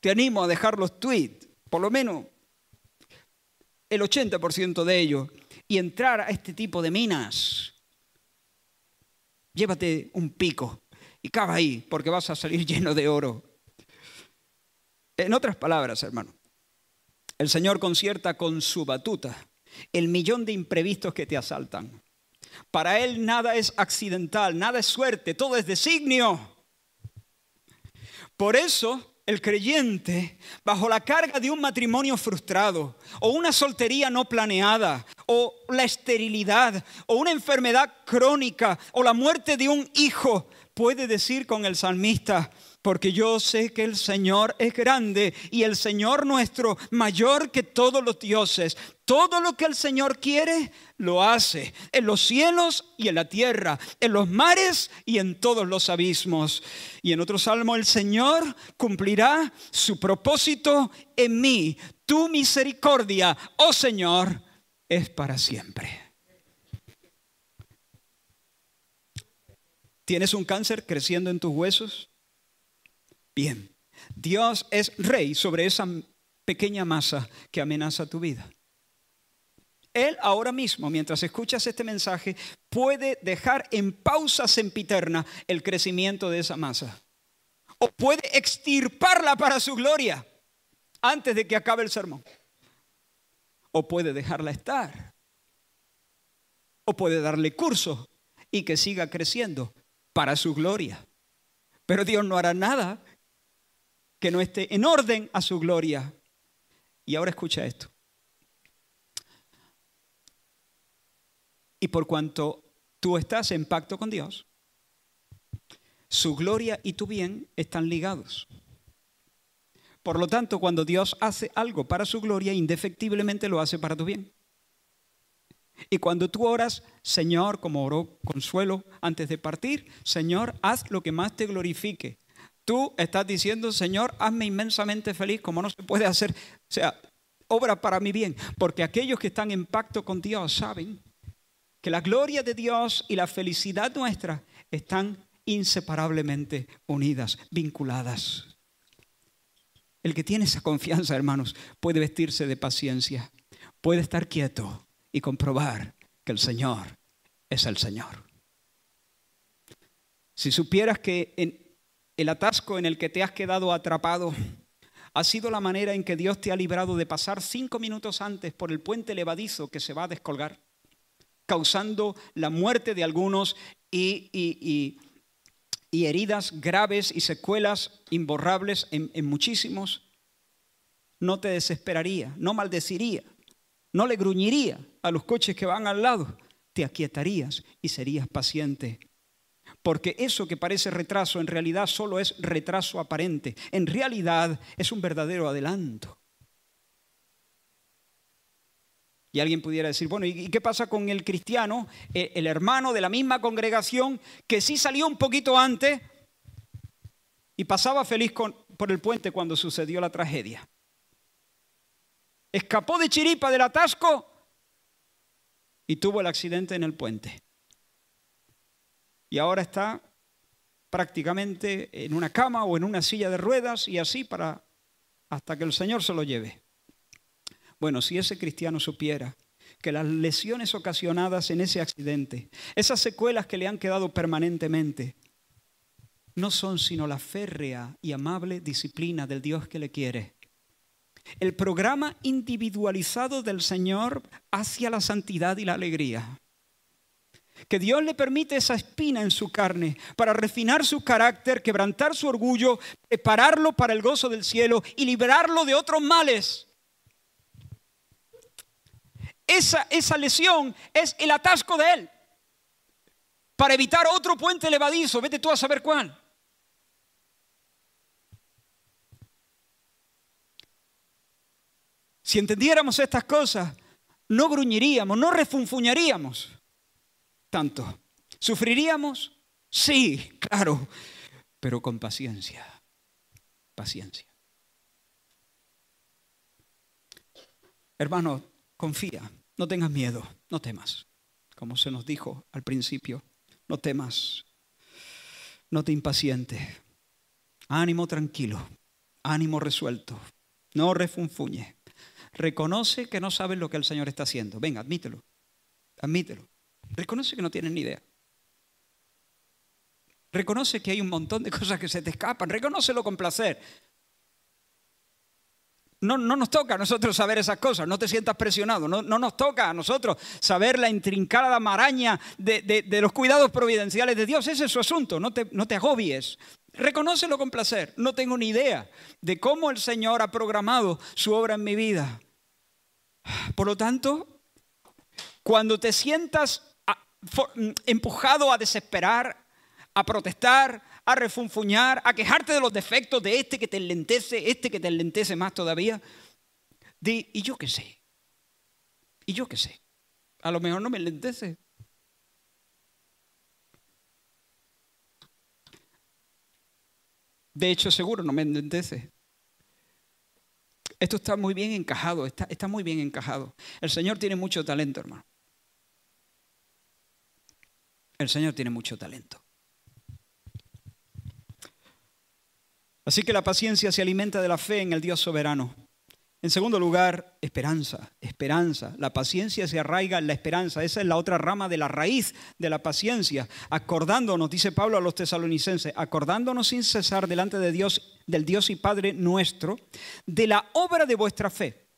Te animo a dejar los tweets, por lo menos el 80% de ellos, y entrar a este tipo de minas. Llévate un pico y cava ahí, porque vas a salir <laughs> lleno de oro. En otras palabras, hermano, el Señor concierta con su batuta el millón de imprevistos que te asaltan. Para Él nada es accidental, nada es suerte, todo es designio. Por eso el creyente, bajo la carga de un matrimonio frustrado, o una soltería no planeada, o la esterilidad, o una enfermedad crónica, o la muerte de un hijo, puede decir con el salmista, porque yo sé que el Señor es grande y el Señor nuestro mayor que todos los dioses. Todo lo que el Señor quiere, lo hace, en los cielos y en la tierra, en los mares y en todos los abismos. Y en otro salmo, el Señor cumplirá su propósito en mí. Tu misericordia, oh Señor, es para siempre. ¿Tienes un cáncer creciendo en tus huesos? Bien, Dios es rey sobre esa pequeña masa que amenaza tu vida. Él ahora mismo, mientras escuchas este mensaje, puede dejar en pausa sempiterna el crecimiento de esa masa. O puede extirparla para su gloria antes de que acabe el sermón. O puede dejarla estar. O puede darle curso y que siga creciendo para su gloria. Pero Dios no hará nada que no esté en orden a su gloria. Y ahora escucha esto. Y por cuanto tú estás en pacto con Dios, su gloria y tu bien están ligados. Por lo tanto, cuando Dios hace algo para su gloria, indefectiblemente lo hace para tu bien. Y cuando tú oras, Señor, como oró Consuelo antes de partir, Señor, haz lo que más te glorifique. Tú estás diciendo, Señor, hazme inmensamente feliz como no se puede hacer. O sea, obra para mi bien. Porque aquellos que están en pacto con Dios saben que la gloria de Dios y la felicidad nuestra están inseparablemente unidas, vinculadas. El que tiene esa confianza, hermanos, puede vestirse de paciencia, puede estar quieto y comprobar que el Señor es el Señor. Si supieras que en el atasco en el que te has quedado atrapado ha sido la manera en que Dios te ha librado de pasar cinco minutos antes por el puente levadizo que se va a descolgar, causando la muerte de algunos y, y, heridas graves y secuelas imborrables en, en muchísimos, no te desesperaría, no maldeciría, no le gruñiría a los coches que van al lado, te aquietarías y serías paciente. Porque eso que parece retraso en realidad solo es retraso aparente. En realidad es un verdadero adelanto. Y alguien pudiera decir, bueno, ¿y qué pasa con el cristiano, eh, el hermano de la misma congregación, que sí salió un poquito antes y pasaba feliz por el puente cuando sucedió la tragedia? Escapó de chiripa del atasco y tuvo el accidente en el puente. Y ahora está prácticamente en una cama o en una silla de ruedas y así para hasta que el Señor se lo lleve. Bueno, si ese cristiano supiera que las lesiones ocasionadas en ese accidente, esas secuelas que le han quedado permanentemente, no son sino la férrea y amable disciplina del Dios que le quiere. El programa individualizado del Señor hacia la santidad y la alegría. Que Dios le permite esa espina en su carne para refinar su carácter, quebrantar su orgullo, prepararlo para el gozo del cielo y librarlo de otros males. Esa, esa lesión es el atasco de él para evitar otro puente levadizo. Vete tú a saber cuál. Si entendiéramos estas cosas, no gruñiríamos, no refunfuñaríamos tanto. ¿Sufriríamos? Sí, claro, pero con paciencia, paciencia. Hermano, confía, no tengas miedo, no temas. Como se nos dijo al principio, no temas, no te impacientes. Ánimo tranquilo, ánimo resuelto, no refunfuñe. Reconoce que no sabes lo que el Señor está haciendo. Venga, admítelo, admítelo. Reconoce que no tienes ni idea. Reconoce que hay un montón de cosas que se te escapan. Reconócelo con placer. No, no, nos toca a nosotros saber esas cosas, no te sientas presionado, no, nos toca a nosotros saber la intrincada maraña de, los cuidados providenciales de Dios, ese es su asunto, no te, no te agobies, reconócelo con placer, no tengo ni idea de cómo el Señor ha programado su obra en mi vida. Por lo tanto, cuando te sientas Mm, empujado a desesperar, a protestar, a refunfuñar, a quejarte de los defectos de este que te enlentece, este que te enlentece más todavía. Di, ¿y yo qué sé? ¿Y yo qué sé? A lo mejor no me enlentece. De hecho, seguro no me enlentece. Esto está muy bien encajado, está muy bien encajado. El Señor tiene mucho talento, hermano. El Señor tiene mucho talento. Así que la paciencia se alimenta de la fe en el Dios soberano. En segundo lugar, esperanza, esperanza. La paciencia se arraiga en la esperanza. Esa es la otra rama de la raíz de la paciencia. Acordándonos, dice Pablo a los tesalonicenses, acordándonos sin cesar delante de Dios, del Dios y Padre nuestro, de la obra de vuestra fe,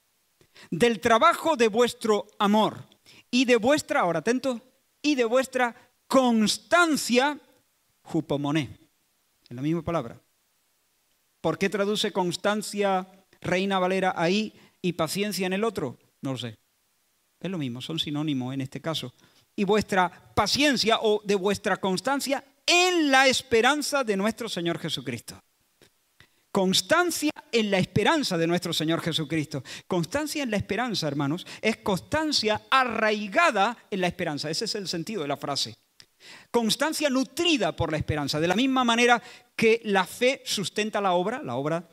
del trabajo de vuestro amor y de vuestra, ahora atento, y de vuestra constancia, jupomoné. Es la misma palabra. ¿Por qué traduce constancia Reina Valera ahí y paciencia en el otro? No lo sé. Es lo mismo, son sinónimos en este caso. y vuestra paciencia o de vuestra constancia en la esperanza de nuestro Señor Jesucristo. Constancia en la esperanza de nuestro Señor Jesucristo. Constancia en la esperanza, hermanos, es constancia arraigada en la esperanza. Ese es el sentido de la frase. Constancia nutrida por la esperanza. De la misma manera que la fe sustenta la obra, la obra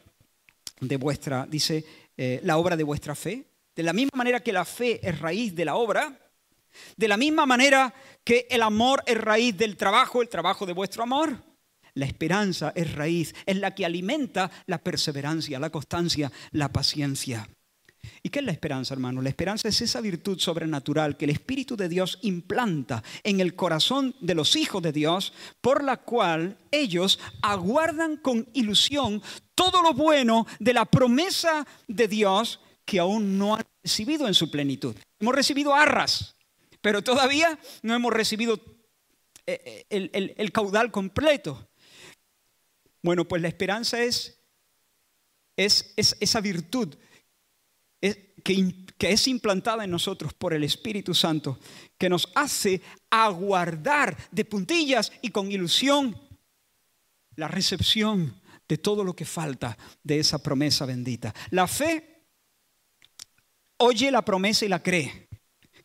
de vuestra, dice, eh, la obra de vuestra fe. De la misma manera que la fe es raíz de la obra, de la misma manera que el amor es raíz del trabajo, el trabajo de vuestro amor. La esperanza es raíz, es la que alimenta la perseverancia, la constancia, la paciencia. ¿Y qué es la esperanza, hermano? La esperanza es esa virtud sobrenatural que el Espíritu de Dios implanta en el corazón de los hijos de Dios, por la cual ellos aguardan con ilusión todo lo bueno de la promesa de Dios que aún no han recibido en su plenitud. Hemos recibido arras, pero todavía no hemos recibido eh, eh, el, caudal completo. Bueno, pues la esperanza es, es, esa virtud que, es implantada en nosotros por el Espíritu Santo, que nos hace aguardar de puntillas y con ilusión la recepción de todo lo que falta de esa promesa bendita. La fe oye la promesa y la cree.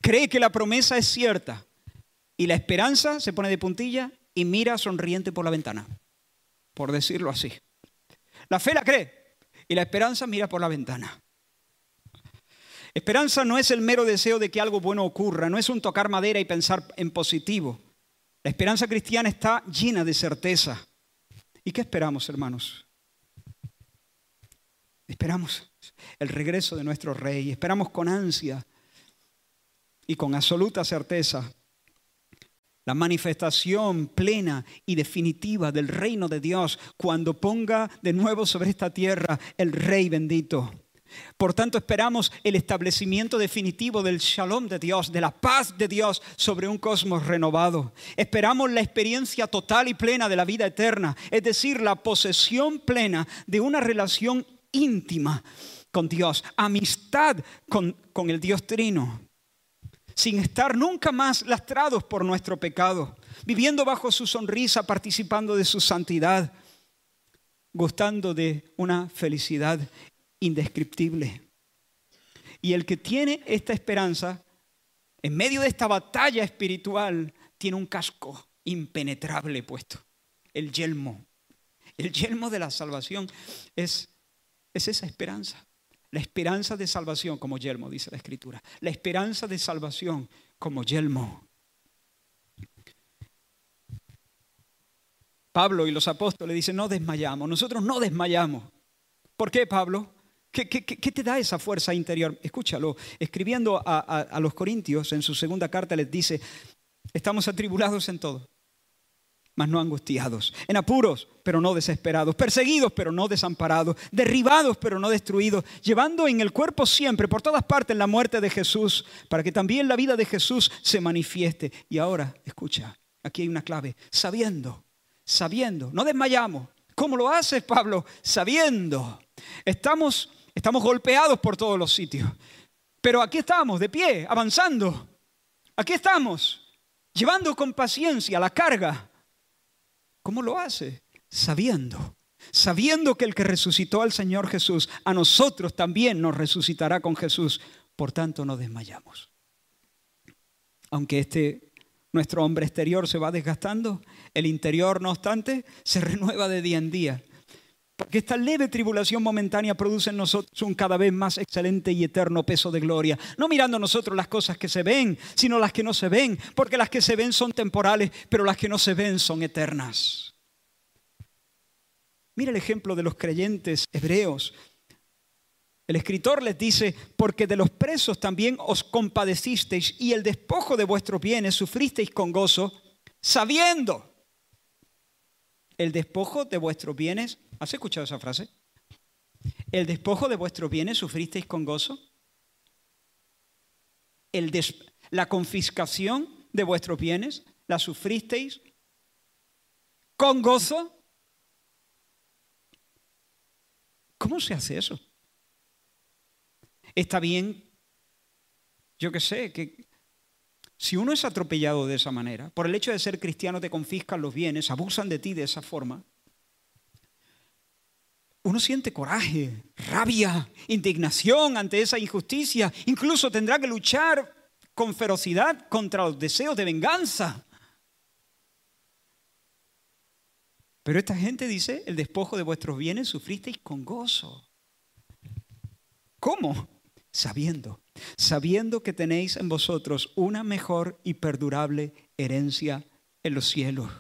Cree que la promesa es cierta. Y la esperanza se pone de puntilla y mira sonriente por la ventana, por decirlo así. La fe la cree y la esperanza mira por la ventana. Esperanza no es el mero deseo de que algo bueno ocurra, no es un tocar madera y pensar en positivo. La esperanza cristiana está llena de certeza. ¿Y qué esperamos, hermanos? Esperamos el regreso de nuestro rey, esperamos con ansia y con absoluta certeza la manifestación plena y definitiva del reino de Dios cuando ponga de nuevo sobre esta tierra el rey bendito. Por tanto, esperamos el establecimiento definitivo del shalom de Dios, de la paz de Dios sobre un cosmos renovado. Esperamos la experiencia total y plena de la vida eterna, es decir, la posesión plena de una relación íntima con Dios, amistad con, el Dios Trino, sin estar nunca más lastrados por nuestro pecado, viviendo bajo su sonrisa, participando de su santidad, gustando de una felicidad indescriptible. Y el que tiene esta esperanza, en medio de esta batalla espiritual, tiene un casco impenetrable puesto, el yelmo. El yelmo de la salvación es, es esa esperanza. La esperanza de salvación como yelmo, dice la Escritura. La esperanza de salvación como yelmo. Pablo y los apóstoles dicen, no desmayamos, nosotros no desmayamos. ¿Por qué, Pablo? ¿Qué, te da esa fuerza interior? Escúchalo. Escribiendo a, los Corintios en su segunda carta les dice, estamos atribulados en todo, mas no angustiados, en apuros, pero no desesperados, perseguidos, pero no desamparados, derribados, pero no destruidos, llevando en el cuerpo siempre, por todas partes, la muerte de Jesús, para que también la vida de Jesús se manifieste. Y ahora, escucha, aquí hay una clave, sabiendo, sabiendo, no desmayamos. ¿Cómo lo haces, Pablo? Sabiendo. Estamos Estamos golpeados por todos los sitios. Pero aquí estamos, de pie, avanzando. Aquí estamos, llevando con paciencia la carga. ¿Cómo lo hace? Sabiendo, sabiendo que el que resucitó al Señor Jesús, a nosotros también nos resucitará con Jesús. Por tanto, no desmayamos. Aunque este nuestro hombre exterior se va desgastando, el interior, no obstante, se <laughs> renueva de día en día. Porque esta leve tribulación momentánea produce en nosotros un cada vez más excelente y eterno peso de gloria. No mirando nosotros las cosas que se ven, sino las que no se ven. Porque las que se ven son temporales, pero las que no se ven son eternas. Mira el ejemplo de los creyentes hebreos. El escritor les dice, porque de los presos también os compadecisteis y el despojo de vuestros bienes sufristeis con gozo, sabiendo el despojo de vuestros bienes ¿Has escuchado esa frase? ¿El despojo de vuestros bienes sufristeis con gozo? La confiscación de vuestros bienes la sufristeis con gozo? ¿Cómo se hace eso? Está bien, yo qué sé, que Si uno es atropellado de esa manera, por el hecho de ser cristiano te confiscan los bienes, abusan de ti de esa forma, uno siente coraje, rabia, indignación ante esa injusticia, incluso tendrá que luchar con ferocidad contra los deseos de venganza. Pero esta gente dice, el despojo de vuestros bienes sufristeis con gozo. ¿Cómo? Sabiendo, sabiendo que tenéis en vosotros una mejor y perdurable herencia en los cielos.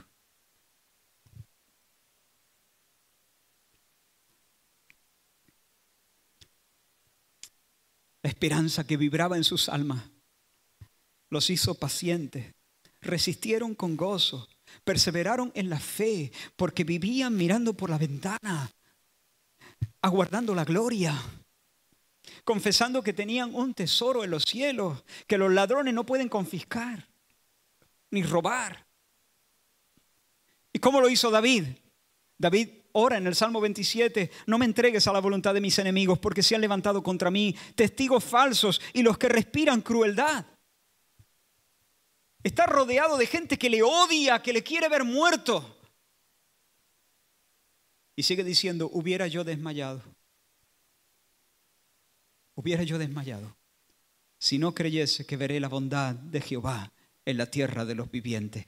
La esperanza que vibraba en sus almas los hizo pacientes, resistieron con gozo, perseveraron en la fe, porque vivían mirando por la ventana, aguardando la gloria, confesando que tenían un tesoro en los cielos, que los ladrones no pueden confiscar ni robar. ¿Y cómo lo hizo David? David ora en el Salmo 27, no me entregues a la voluntad de mis enemigos porque se han levantado contra mí testigos falsos y los que respiran crueldad. Está rodeado de gente que le odia, que le quiere ver muerto. Y sigue diciendo, hubiera yo desmayado. Hubiera yo desmayado si no creyese que veré la bondad de Jehová en la tierra de los vivientes.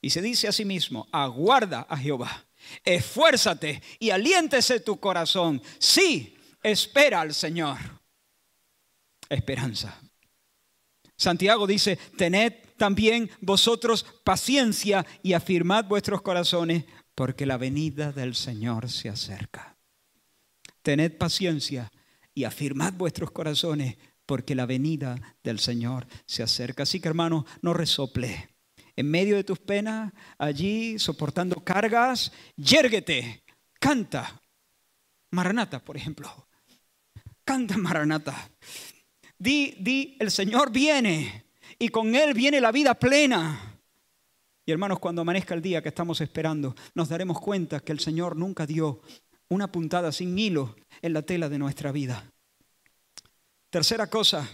Y se dice a sí mismo, aguarda a Jehová, esfuérzate y aliéntese tu corazón. Sí, espera al Señor. Esperanza. Santiago dice, tened también vosotros paciencia y afirmad vuestros corazones, porque la venida del Señor se acerca. Tened paciencia y afirmad vuestros corazones, porque la venida del Señor se acerca. Así que hermano, no resople. En medio de tus penas, allí soportando cargas, yérguete, canta. Maranata, por ejemplo. Canta Maranata. Di, di, el Señor viene y con Él viene la vida plena. Y hermanos, cuando amanezca el día que estamos esperando, nos daremos cuenta que el Señor nunca dio una puntada sin hilo en la tela de nuestra vida. Tercera cosa,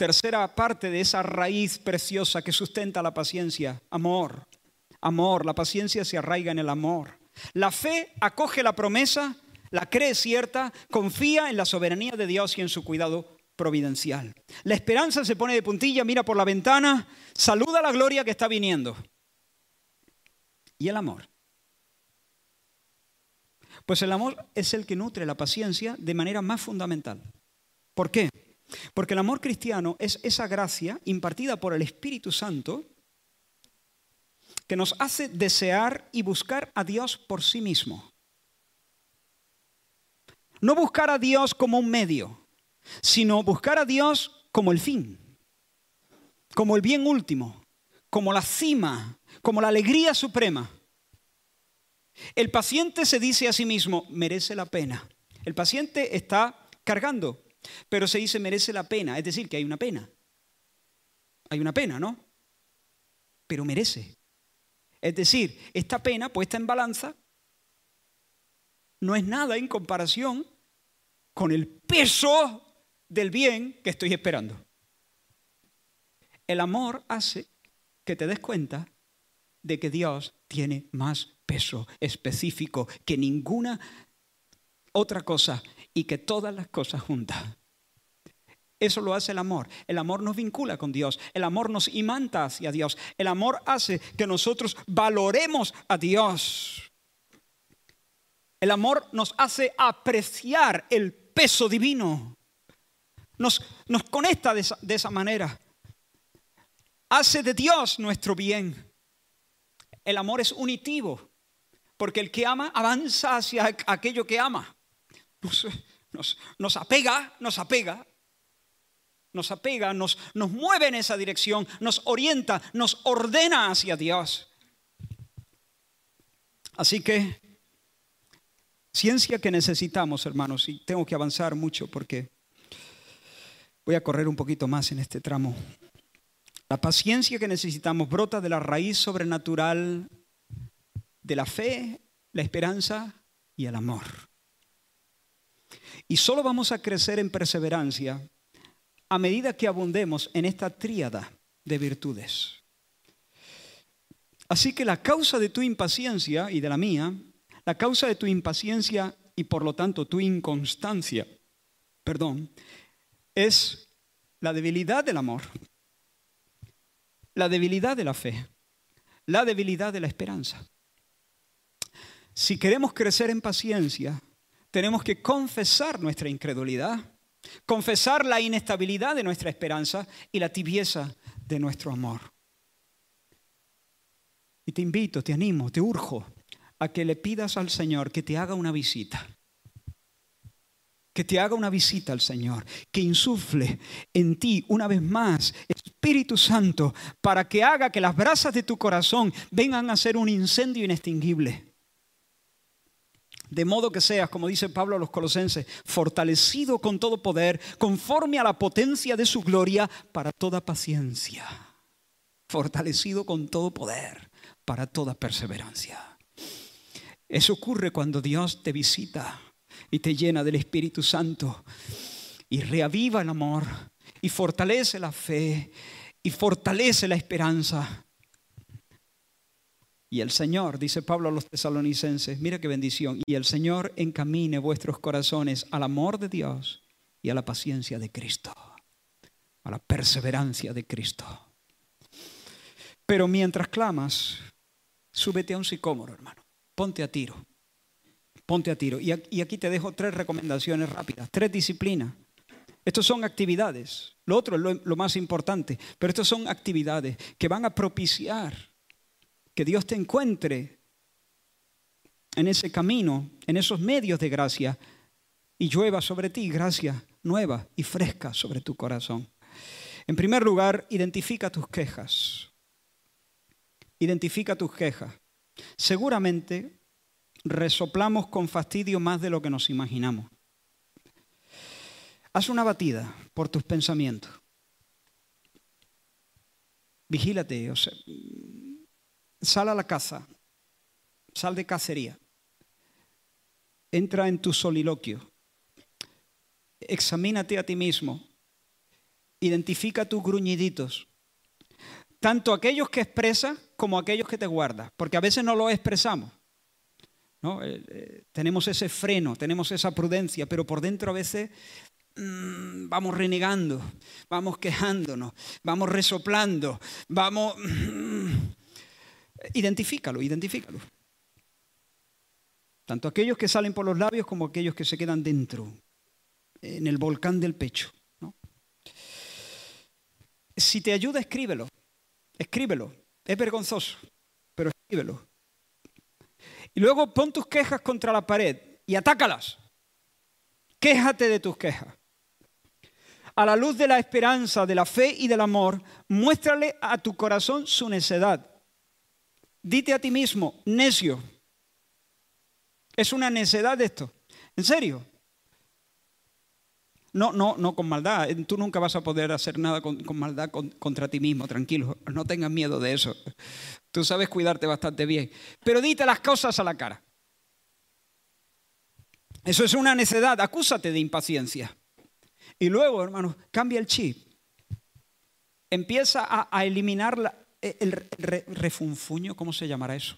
tercera parte de esa raíz preciosa que sustenta la paciencia, amor. Amor, la paciencia se arraiga en el amor. La fe acoge la promesa, la cree cierta, confía en la soberanía de Dios y en su cuidado providencial. La esperanza se pone de puntilla, mira por la ventana, saluda la gloria que está viniendo. ¿Y el amor? Pues el amor es el que nutre la paciencia de manera más fundamental. ¿Por qué? Porque el amor cristiano es esa gracia impartida por el Espíritu Santo que nos hace desear y buscar a Dios por sí mismo. No buscar a Dios como un medio, sino buscar a Dios como el fin, como el bien último, como la cima, como la alegría suprema. El paciente se dice a sí mismo, merece la pena. El paciente está cargando, pero se dice, merece la pena, es decir, que hay una pena. Hay una pena, ¿no? Pero merece. Es decir, esta pena puesta en balanza no es nada en comparación con el peso del bien que estoy esperando. El amor hace que te des cuenta de que Dios tiene más peso específico que ninguna otra cosa y que todas las cosas juntas. Eso lo hace el amor. El amor nos vincula con Dios. El amor nos imanta hacia Dios. El amor hace que nosotros valoremos a Dios. El amor nos hace apreciar el peso divino nos, conecta de esa, de esa manera. Hace de Dios nuestro bien. El amor es unitivo, porque el que ama avanza hacia aquello que ama. Nos, nos, apega, nos apega, nos apega, nos, nos mueve en esa dirección, nos orienta, nos ordena hacia Dios. Así que, ciencia que necesitamos, hermanos, y tengo que avanzar mucho porque Voy a correr un poquito más en este tramo. La paciencia que necesitamos brota de la raíz sobrenatural de la fe, la esperanza y el amor. Y solo vamos a crecer en perseverancia a medida que abundemos en esta tríada de virtudes. Así que la causa de tu impaciencia y de la mía, la causa de tu impaciencia y por lo tanto tu inconstancia, perdón, es la debilidad del amor, la debilidad de la fe, la debilidad de la esperanza. Si queremos crecer en paciencia, tenemos que confesar nuestra incredulidad, confesar la inestabilidad de nuestra esperanza y la tibieza de nuestro amor. Y te invito, te animo, te urjo a que le pidas al Señor que te haga una visita. Que te haga una visita al Señor, que insufle en ti una vez más Espíritu Santo para que haga que las brasas de tu corazón vengan a ser un incendio inextinguible de modo que seas, como dice Pablo a los colosenses, fortalecido con todo poder, conforme a la potencia de su gloria, para toda paciencia. Fortalecido con todo poder, para toda perseverancia. Eso ocurre cuando Dios te visita y te llena del Espíritu Santo y reaviva el amor y fortalece la fe y fortalece la esperanza y el Señor, dice Pablo a los tesalonicenses, mira qué bendición, y el Señor encamine vuestros corazones al amor de Dios y a la paciencia de Cristo, a la perseverancia de Cristo. Pero mientras clamas, súbete a un sicómoro, hermano, ponte a tiro, ponte a tiro. Y aquí te dejo tres recomendaciones rápidas, tres disciplinas. Estos son actividades, lo otro es lo, lo más importante, pero estas son actividades que van a propiciar que Dios te encuentre en ese camino, en esos medios de gracia, y llueva sobre ti gracia nueva y fresca sobre tu corazón. En primer lugar, identifica tus quejas. Identifica tus quejas. Seguramente resoplamos con fastidio más de lo que nos imaginamos. Haz una batida por tus pensamientos. Vigílate, o sea, sal a la casa, sal de cacería, entra en tu soliloquio, examínate a ti mismo, identifica tus gruñiditos, tanto aquellos que expresas como aquellos que te guardas, porque a veces no lo expresamos. ¿no? Eh, eh, tenemos ese freno, tenemos esa prudencia, pero por dentro a veces mm, vamos renegando, vamos quejándonos, vamos resoplando, vamos... Identifícalo, identifícalo. Tanto aquellos que salen por los labios como aquellos que se quedan dentro, en el volcán del pecho. Si te ayuda, escríbelo. Escríbelo. Es vergonzoso, pero escríbelo. Y luego pon tus quejas contra la pared y atácalas. Quéjate de tus quejas. A la luz de la esperanza, de la fe y del amor, muéstrale a tu corazón su necedad Dite a ti mismo, necio. Es una necedad esto. ¿En serio? No, no, no con maldad. Tú nunca vas a poder hacer nada con, maldad contra ti mismo, tranquilo. No tengas miedo de eso. Tú sabes cuidarte bastante bien. Pero dite las cosas a la cara. Eso es una necedad. Acúsate de impaciencia. Y luego, hermanos, cambia el chip. Empieza a, a eliminar la, eh, el refunfuño, ¿cómo se llamará eso?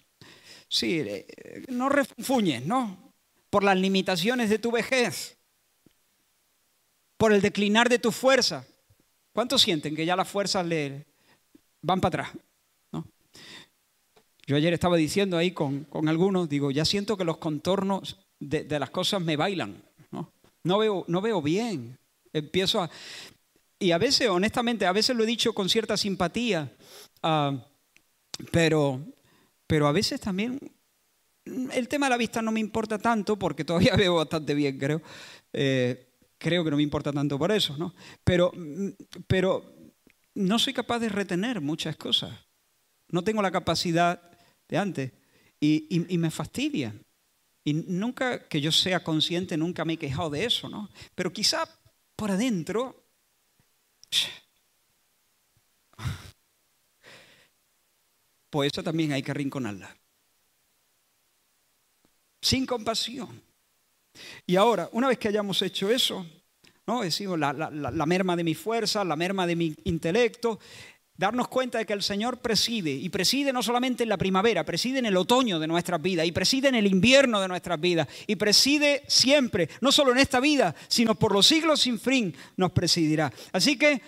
Sí, eh, no refunfuñes, ¿no? Por las limitaciones de tu vejez, por el declinar de tu fuerza. ¿Cuántos sienten que ya las fuerzas le van para atrás? Yo ayer estaba diciendo ahí con, algunos, digo, ya siento que los contornos de, las cosas me bailan, ¿no? No veo, no veo bien. Empiezo a... Y a veces, honestamente, a veces lo he dicho con cierta simpatía, Ah, pero, pero a veces también el tema de la vista no me importa tanto porque <laughs> todavía veo bastante bien, creo. Eh, creo que no me importa tanto por eso, ¿no? Pero, pero no soy capaz de retener muchas cosas. No tengo la capacidad de antes y, y, y me fastidia. Y nunca que yo sea consciente, nunca me he quejado de eso, ¿no? Pero quizá por adentro pues eso también hay que arrinconarla. Sin compasión. Y ahora, una vez que hayamos hecho eso, ¿no? Decimos la, la merma de mi fuerza, la merma de mi intelecto darnos cuenta de que el Señor preside, y preside no solamente en la primavera, preside en el otoño de nuestras vidas, y preside en el invierno de nuestras vidas, y preside siempre, no solo en esta vida, sino por los siglos sin fin nos presidirá. Así que,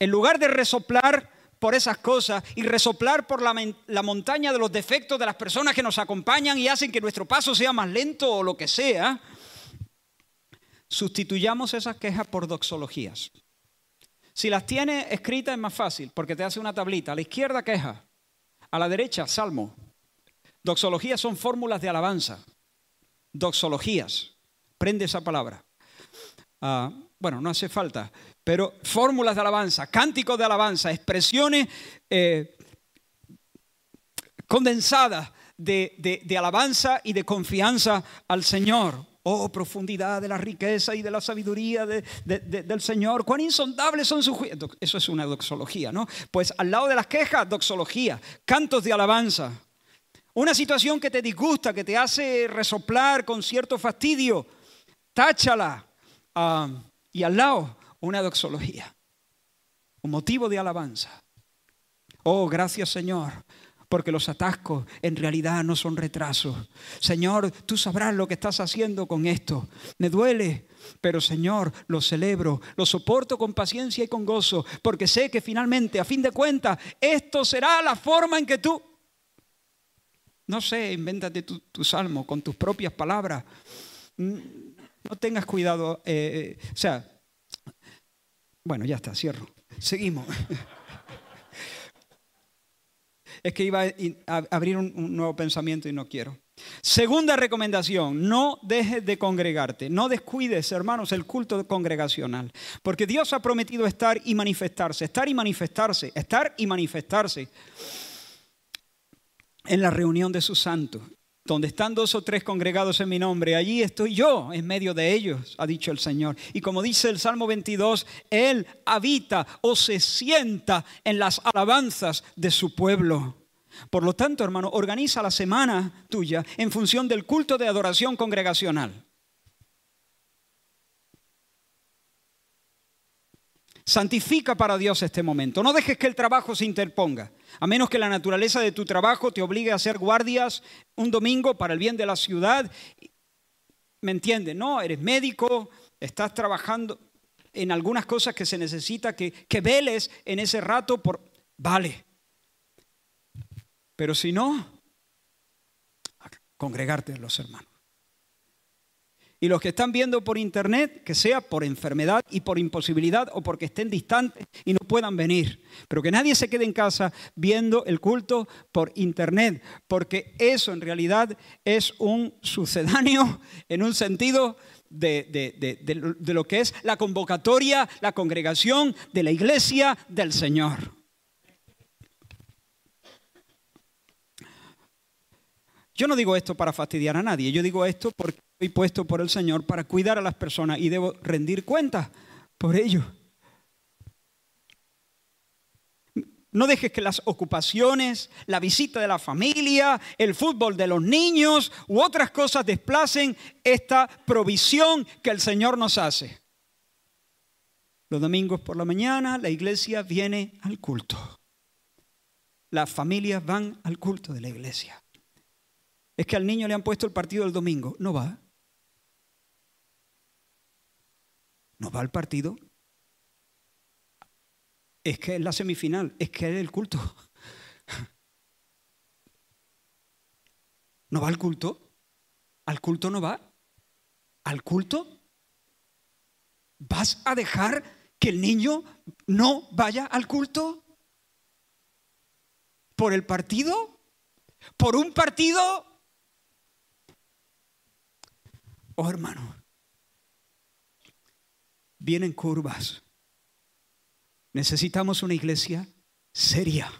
en lugar de resoplar por esas cosas y resoplar por la, la, montaña de los defectos de las personas que nos acompañan y hacen que nuestro paso sea más lento o lo que sea, sustituyamos esas quejas por doxologías. Si las tiene escritas es más fácil, porque te hace una tablita. A la izquierda queja, a la derecha salmo. Doxologías son fórmulas de alabanza. Doxologías. Prende esa palabra. Ah, bueno, no hace falta, pero fórmulas de alabanza, cánticos de alabanza, expresiones eh, condensadas de alabanza y de confianza al Señor. Oh, profundidad de la riqueza y de la sabiduría del Señor. Cuán insondables son sus juicios. Eso es una doxología, ¿no? Pues al lado de las quejas, doxología, cantos de alabanza. Una situación que te disgusta, que te hace resoplar con cierto fastidio, táchala. Ah, y al lado, una doxología, un motivo de alabanza. Oh, gracias Señor, porque los atascos en realidad no son retrasos. Señor, tú sabrás lo que estás haciendo con esto. Me duele, pero Señor, lo celebro, lo soporto con paciencia y con gozo, porque sé que finalmente, a fin de cuentas, esto será la forma en que tú... No sé, invéntate tu, salmo con tus propias palabras. Mm, no tengas cuidado. Eh, eh, o sea, bueno, ya está, cierro. Seguimos. <laughs> es que iba a abrir un, nuevo pensamiento y no quiero. Segunda recomendación, no dejes de congregarte, no descuides, hermanos, el culto congregacional, porque Dios ha prometido estar y manifestarse, estar y manifestarse, estar y manifestarse en la reunión de sus santos, donde están dos o tres congregados en mi nombre, allí estoy yo en medio de ellos, ha dicho el Señor. Y como dice el Salmo 22, Él habita o se sienta en las alabanzas de su pueblo. Por lo tanto, hermano, organiza la semana tuya en función del culto de adoración congregacional. Santifica para Dios este momento. No dejes que el trabajo se interponga, a menos que la naturaleza de tu trabajo te obligue a hacer guardias un domingo para el bien de la ciudad. ¿Me entiendes? No, eres médico, estás trabajando en algunas cosas que se necesita que, que veles en ese rato por... Vale. Pero si no, congregarte los hermanos. Y los que están viendo por internet, que sea por enfermedad y por imposibilidad o porque estén distantes y no puedan venir. Pero que nadie se quede en casa viendo el culto por internet, porque eso en realidad es un sucedáneo <laughs> en un sentido de, de lo que es la convocatoria, la congregación de la iglesia del Señor. Yo no digo esto para fastidiar a nadie, yo digo esto porque estoy puesto por el Señor para cuidar a las personas y debo rendir cuentas por ello. No dejes que las ocupaciones, la visita de la familia, el fútbol de los niños u otras cosas desplacen esta provisión que el Señor nos hace. Los domingos por la mañana la iglesia viene al culto. Las familias van al culto de la iglesia. Es que al niño le han puesto el partido del domingo. No va. No va al partido. Es que es la semifinal. Es que es el culto. ¿No va al culto? ¿Al culto no va? ¿Al culto? ¿Vas a dejar que el niño no vaya al culto? ¿Por el partido? ¿Por un partido? Oh hermano, vienen curvas. Necesitamos una iglesia seria,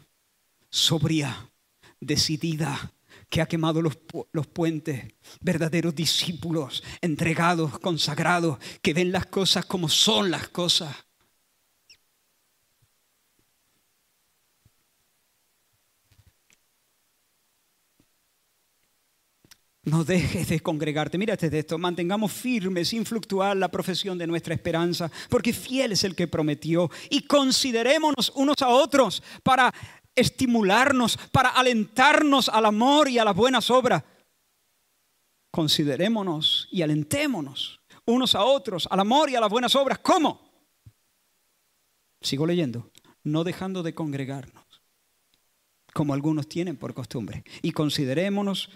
sobria, decidida, que ha quemado los, los, puentes, verdaderos discípulos, entregados, consagrados, que ven las cosas como son las cosas. No dejes de congregarte. Mira este texto. Mantengamos firme, sin fluctuar, la profesión de nuestra esperanza, porque fiel es el que prometió. Y considerémonos unos a otros para estimularnos, para alentarnos al amor y a las buenas obras. Considerémonos y alentémonos unos a otros al amor y a las buenas obras. ¿Cómo? Sigo leyendo. No dejando de congregarnos, como algunos tienen por costumbre. Y considerémonos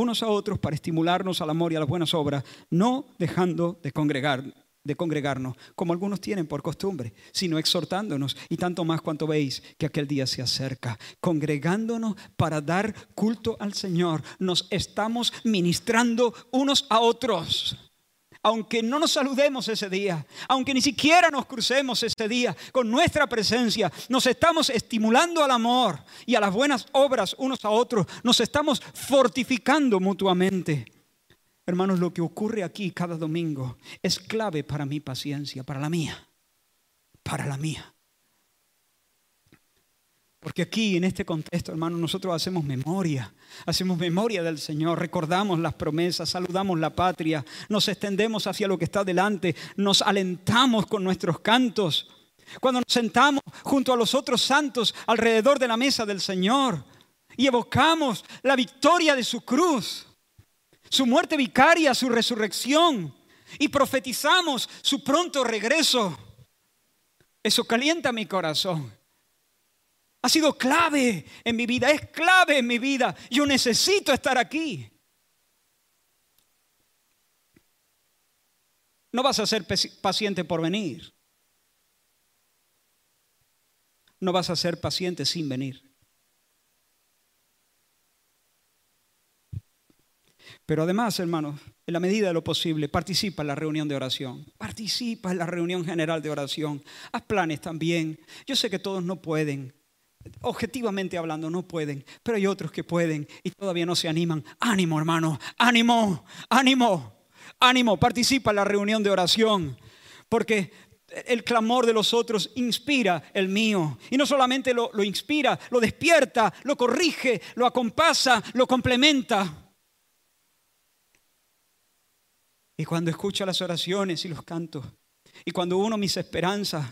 unos a otros para estimularnos al amor y a las buenas obras, no dejando de congregar, de congregarnos, como algunos tienen por costumbre, sino exhortándonos, y tanto más cuanto veis que aquel día se acerca, congregándonos para dar culto al Señor. Nos estamos ministrando unos a otros aunque no nos saludemos ese día, aunque ni siquiera nos crucemos ese día, con nuestra presencia nos estamos estimulando al amor y a las buenas obras unos a otros, nos estamos fortificando mutuamente. Hermanos, lo que ocurre aquí cada domingo es clave para mi paciencia, para la mía, para la mía. Porque aquí, en este contexto, hermano, nosotros hacemos memoria, hacemos memoria del Señor, recordamos las promesas, saludamos la patria, nos extendemos hacia lo que está delante, nos alentamos con nuestros cantos. Cuando nos sentamos junto a los otros santos alrededor de la mesa del Señor y evocamos la victoria de su cruz, su muerte vicaria, su resurrección y profetizamos su pronto regreso, eso calienta mi corazón. Ha sido clave en mi vida, es clave en mi vida. Yo necesito estar aquí. No vas a ser paciente por venir. No vas a ser paciente sin venir. Pero además, hermanos, en la medida de lo posible, participa en la reunión de oración. Participa en la reunión general de oración. Haz planes también. Yo sé que todos no pueden objetivamente hablando, no pueden, pero hay otros que pueden y todavía no se animan. Ánimo, hermano, ánimo, ánimo, ánimo, participa en la reunión de oración, porque el clamor de los otros inspira el mío. Y no solamente lo, lo inspira, lo despierta, lo corrige, lo acompasa, lo complementa. Y cuando escucha las oraciones y los cantos, y cuando uno mis esperanzas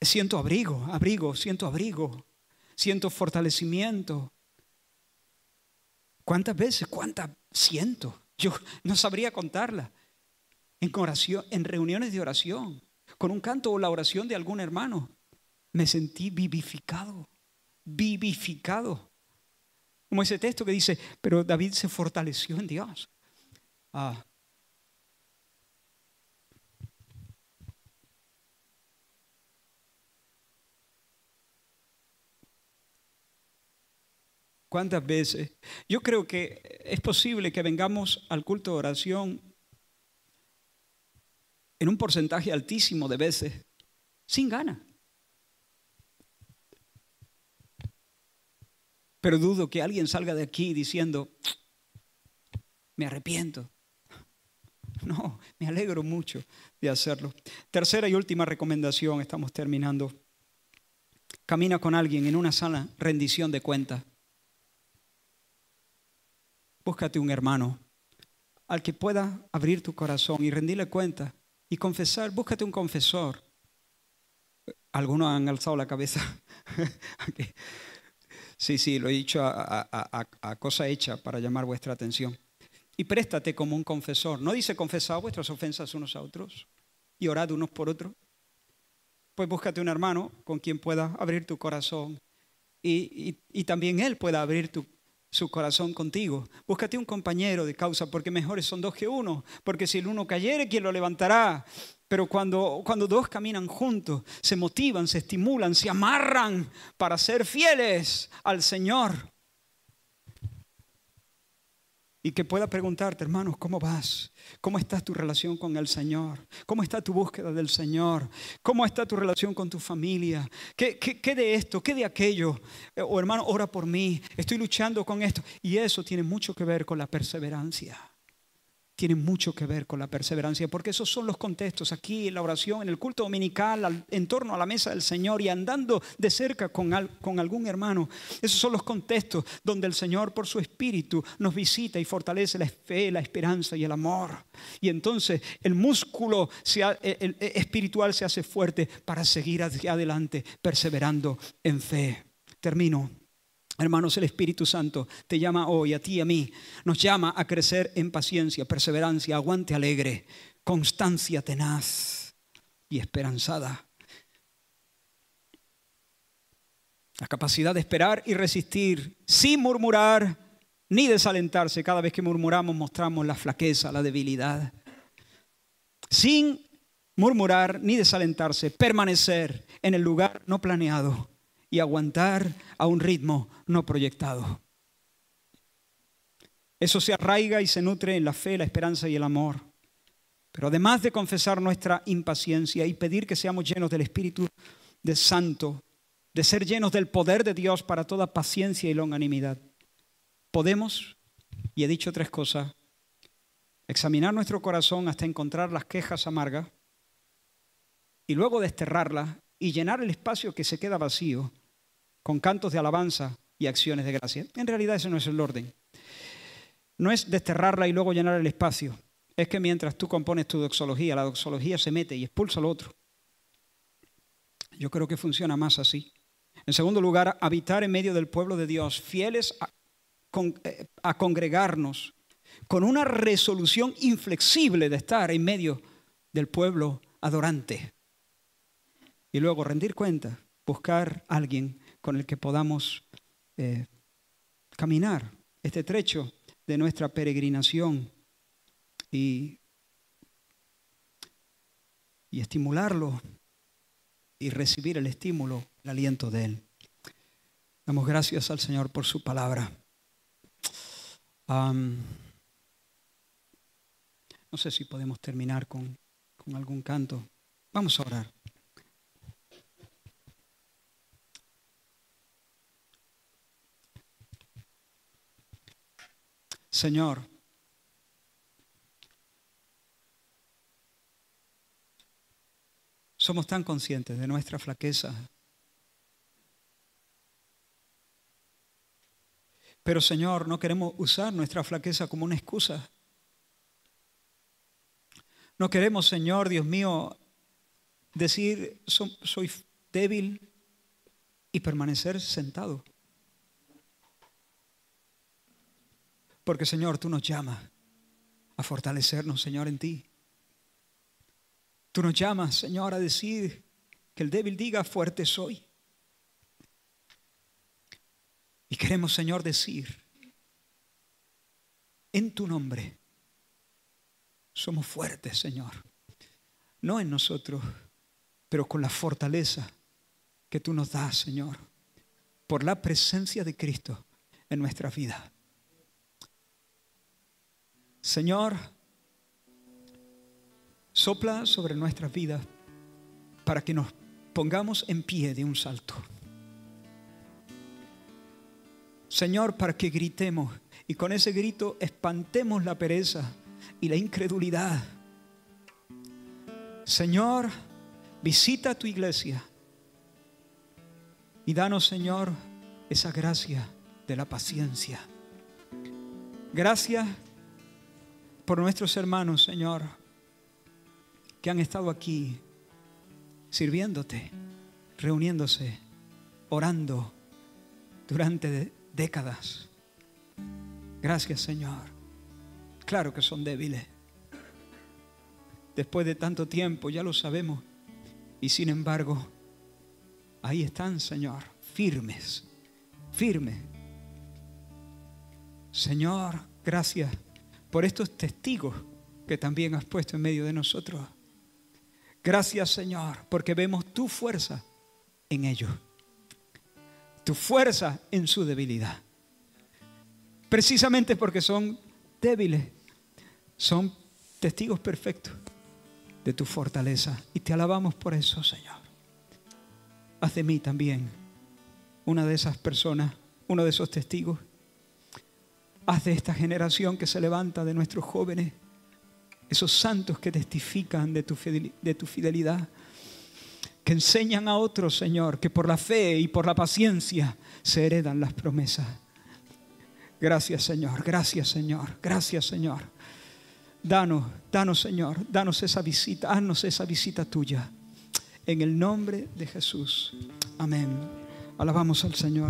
siento abrigo, abrigo, siento abrigo, siento fortalecimiento. ¿Cuántas veces? ¿Cuántas siento? Yo no sabría contarla. En oración, en reuniones de oración, con un canto o la oración de algún hermano, me sentí vivificado, vivificado. Como ese texto que dice, pero David se fortaleció en Dios. Ah, ¿Cuántas veces? Yo creo que es posible que vengamos al culto de oración en un porcentaje altísimo de veces sin gana. Pero dudo que alguien salga de aquí diciendo, me arrepiento. No, me alegro mucho de hacerlo. Tercera y última recomendación, estamos terminando. Camina con alguien en una sala rendición de cuentas. Búscate un hermano al que pueda abrir tu corazón y rendirle cuenta y confesar. Búscate un confesor. Algunos han alzado la cabeza. <laughs> sí, sí, lo he dicho a, cosa hecha para llamar vuestra atención. Y préstate como un confesor. No dice confesad vuestras ofensas unos a otros y orad unos por otros. Pues búscate un hermano con quien pueda abrir tu corazón y, y también él pueda abrir tu, su corazón contigo. Búscate un compañero de causa, porque mejores son dos que uno, porque si el uno cayere, ¿quién lo levantará? Pero cuando, cuando dos caminan juntos, se motivan, se estimulan, se amarran para ser fieles al Señor y que pueda preguntarte, hermanos, ¿cómo vas? ¿Cómo está tu relación con el Señor? ¿Cómo está tu búsqueda del Señor? ¿Cómo está tu relación con tu familia? ¿Qué, qué, de esto? ¿Qué de aquello? Eh, o hermano, ora por mí. Estoy luchando con esto. Y eso tiene mucho que ver con la perseverancia tiene mucho que ver con la perseverancia, porque esos son los contextos aquí en la oración, en el culto dominical, en torno a la mesa del Señor y andando de cerca con, algún hermano. Esos son los contextos donde el Señor por su Espíritu nos visita y fortalece la fe, la esperanza y el amor. Y entonces el músculo espiritual se hace fuerte para seguir hacia adelante, perseverando en fe. Termino. Hermanos, el Espíritu Santo te llama hoy, a ti y a mí, nos llama a crecer en paciencia, perseverancia, aguante alegre, constancia tenaz y esperanzada. La capacidad de esperar y resistir sin murmurar ni desalentarse. Cada vez que murmuramos mostramos la flaqueza, la debilidad. Sin murmurar ni desalentarse, permanecer en el lugar no planeado y aguantar a un ritmo no proyectado. Eso se arraiga y se nutre en la fe, la esperanza y el amor. Pero además de confesar nuestra impaciencia y pedir que seamos llenos del Espíritu de Santo, de ser llenos del poder de Dios para toda paciencia y longanimidad, podemos, y he dicho tres cosas, examinar nuestro corazón hasta encontrar las quejas amargas y luego desterrarlas y llenar el espacio que se queda vacío con cantos de alabanza y acciones de gracia. En realidad ese no es el orden. No es desterrarla y luego llenar el espacio. Es que mientras tú compones tu doxología, la doxología se mete y expulsa al otro. Yo creo que funciona más así. En segundo lugar, habitar en medio del pueblo de Dios, fieles a, eh, a congregarnos, con una resolución inflexible de estar en medio del pueblo adorante. Y luego rendir cuenta, buscar a alguien con el que podamos eh, caminar este trecho de nuestra peregrinación y, y estimularlo y recibir el estímulo, el aliento de Él. Damos gracias al Señor por su palabra. no sé si podemos terminar con, con algún canto. Vamos a orar. Señor, somos tan conscientes de nuestra flaqueza. Pero Señor, no queremos usar nuestra flaqueza como una excusa. No queremos, Señor, Dios mío, decir soy débil y permanecer sentado. Porque Señor, tú nos llamas a fortalecernos, Señor, en ti. Tú nos llamas, Señor, a decir que el débil diga, fuerte soy. Y queremos, Señor, decir, en tu nombre, somos fuertes, Señor. No en nosotros, pero con la fortaleza que tú nos das, Señor, por la presencia de Cristo en nuestra vida. Señor, sopla sobre nuestras vidas para que nos pongamos en pie de un salto. Señor, para que gritemos y con ese grito espantemos la pereza y la incredulidad. Señor, visita tu iglesia y danos, Señor, esa gracia de la paciencia. Gracias por nuestros hermanos, Señor, que han estado aquí sirviéndote, reuniéndose, orando durante décadas. Gracias, Señor. Claro que son débiles. Después de tanto tiempo, ya lo sabemos. Y sin embargo, ahí están, Señor, firmes, firmes. Señor, gracias por estos testigos que también has puesto en medio de nosotros. Gracias Señor, porque vemos tu fuerza en ellos, tu fuerza en su debilidad. Precisamente porque son débiles, son testigos perfectos de tu fortaleza. Y te alabamos por eso, Señor. Haz de mí también una de esas personas, uno de esos testigos Haz de esta generación que se levanta de nuestros jóvenes esos santos que testifican de tu de tu fidelidad, que enseñan a otros, Señor, que por la fe y por la paciencia se heredan las promesas. Gracias, Señor, gracias, Señor, gracias, Señor. Danos, danos, Señor, danos esa visita, haznos esa visita tuya. En el nombre de Jesús. Amén. Alabamos al Señor.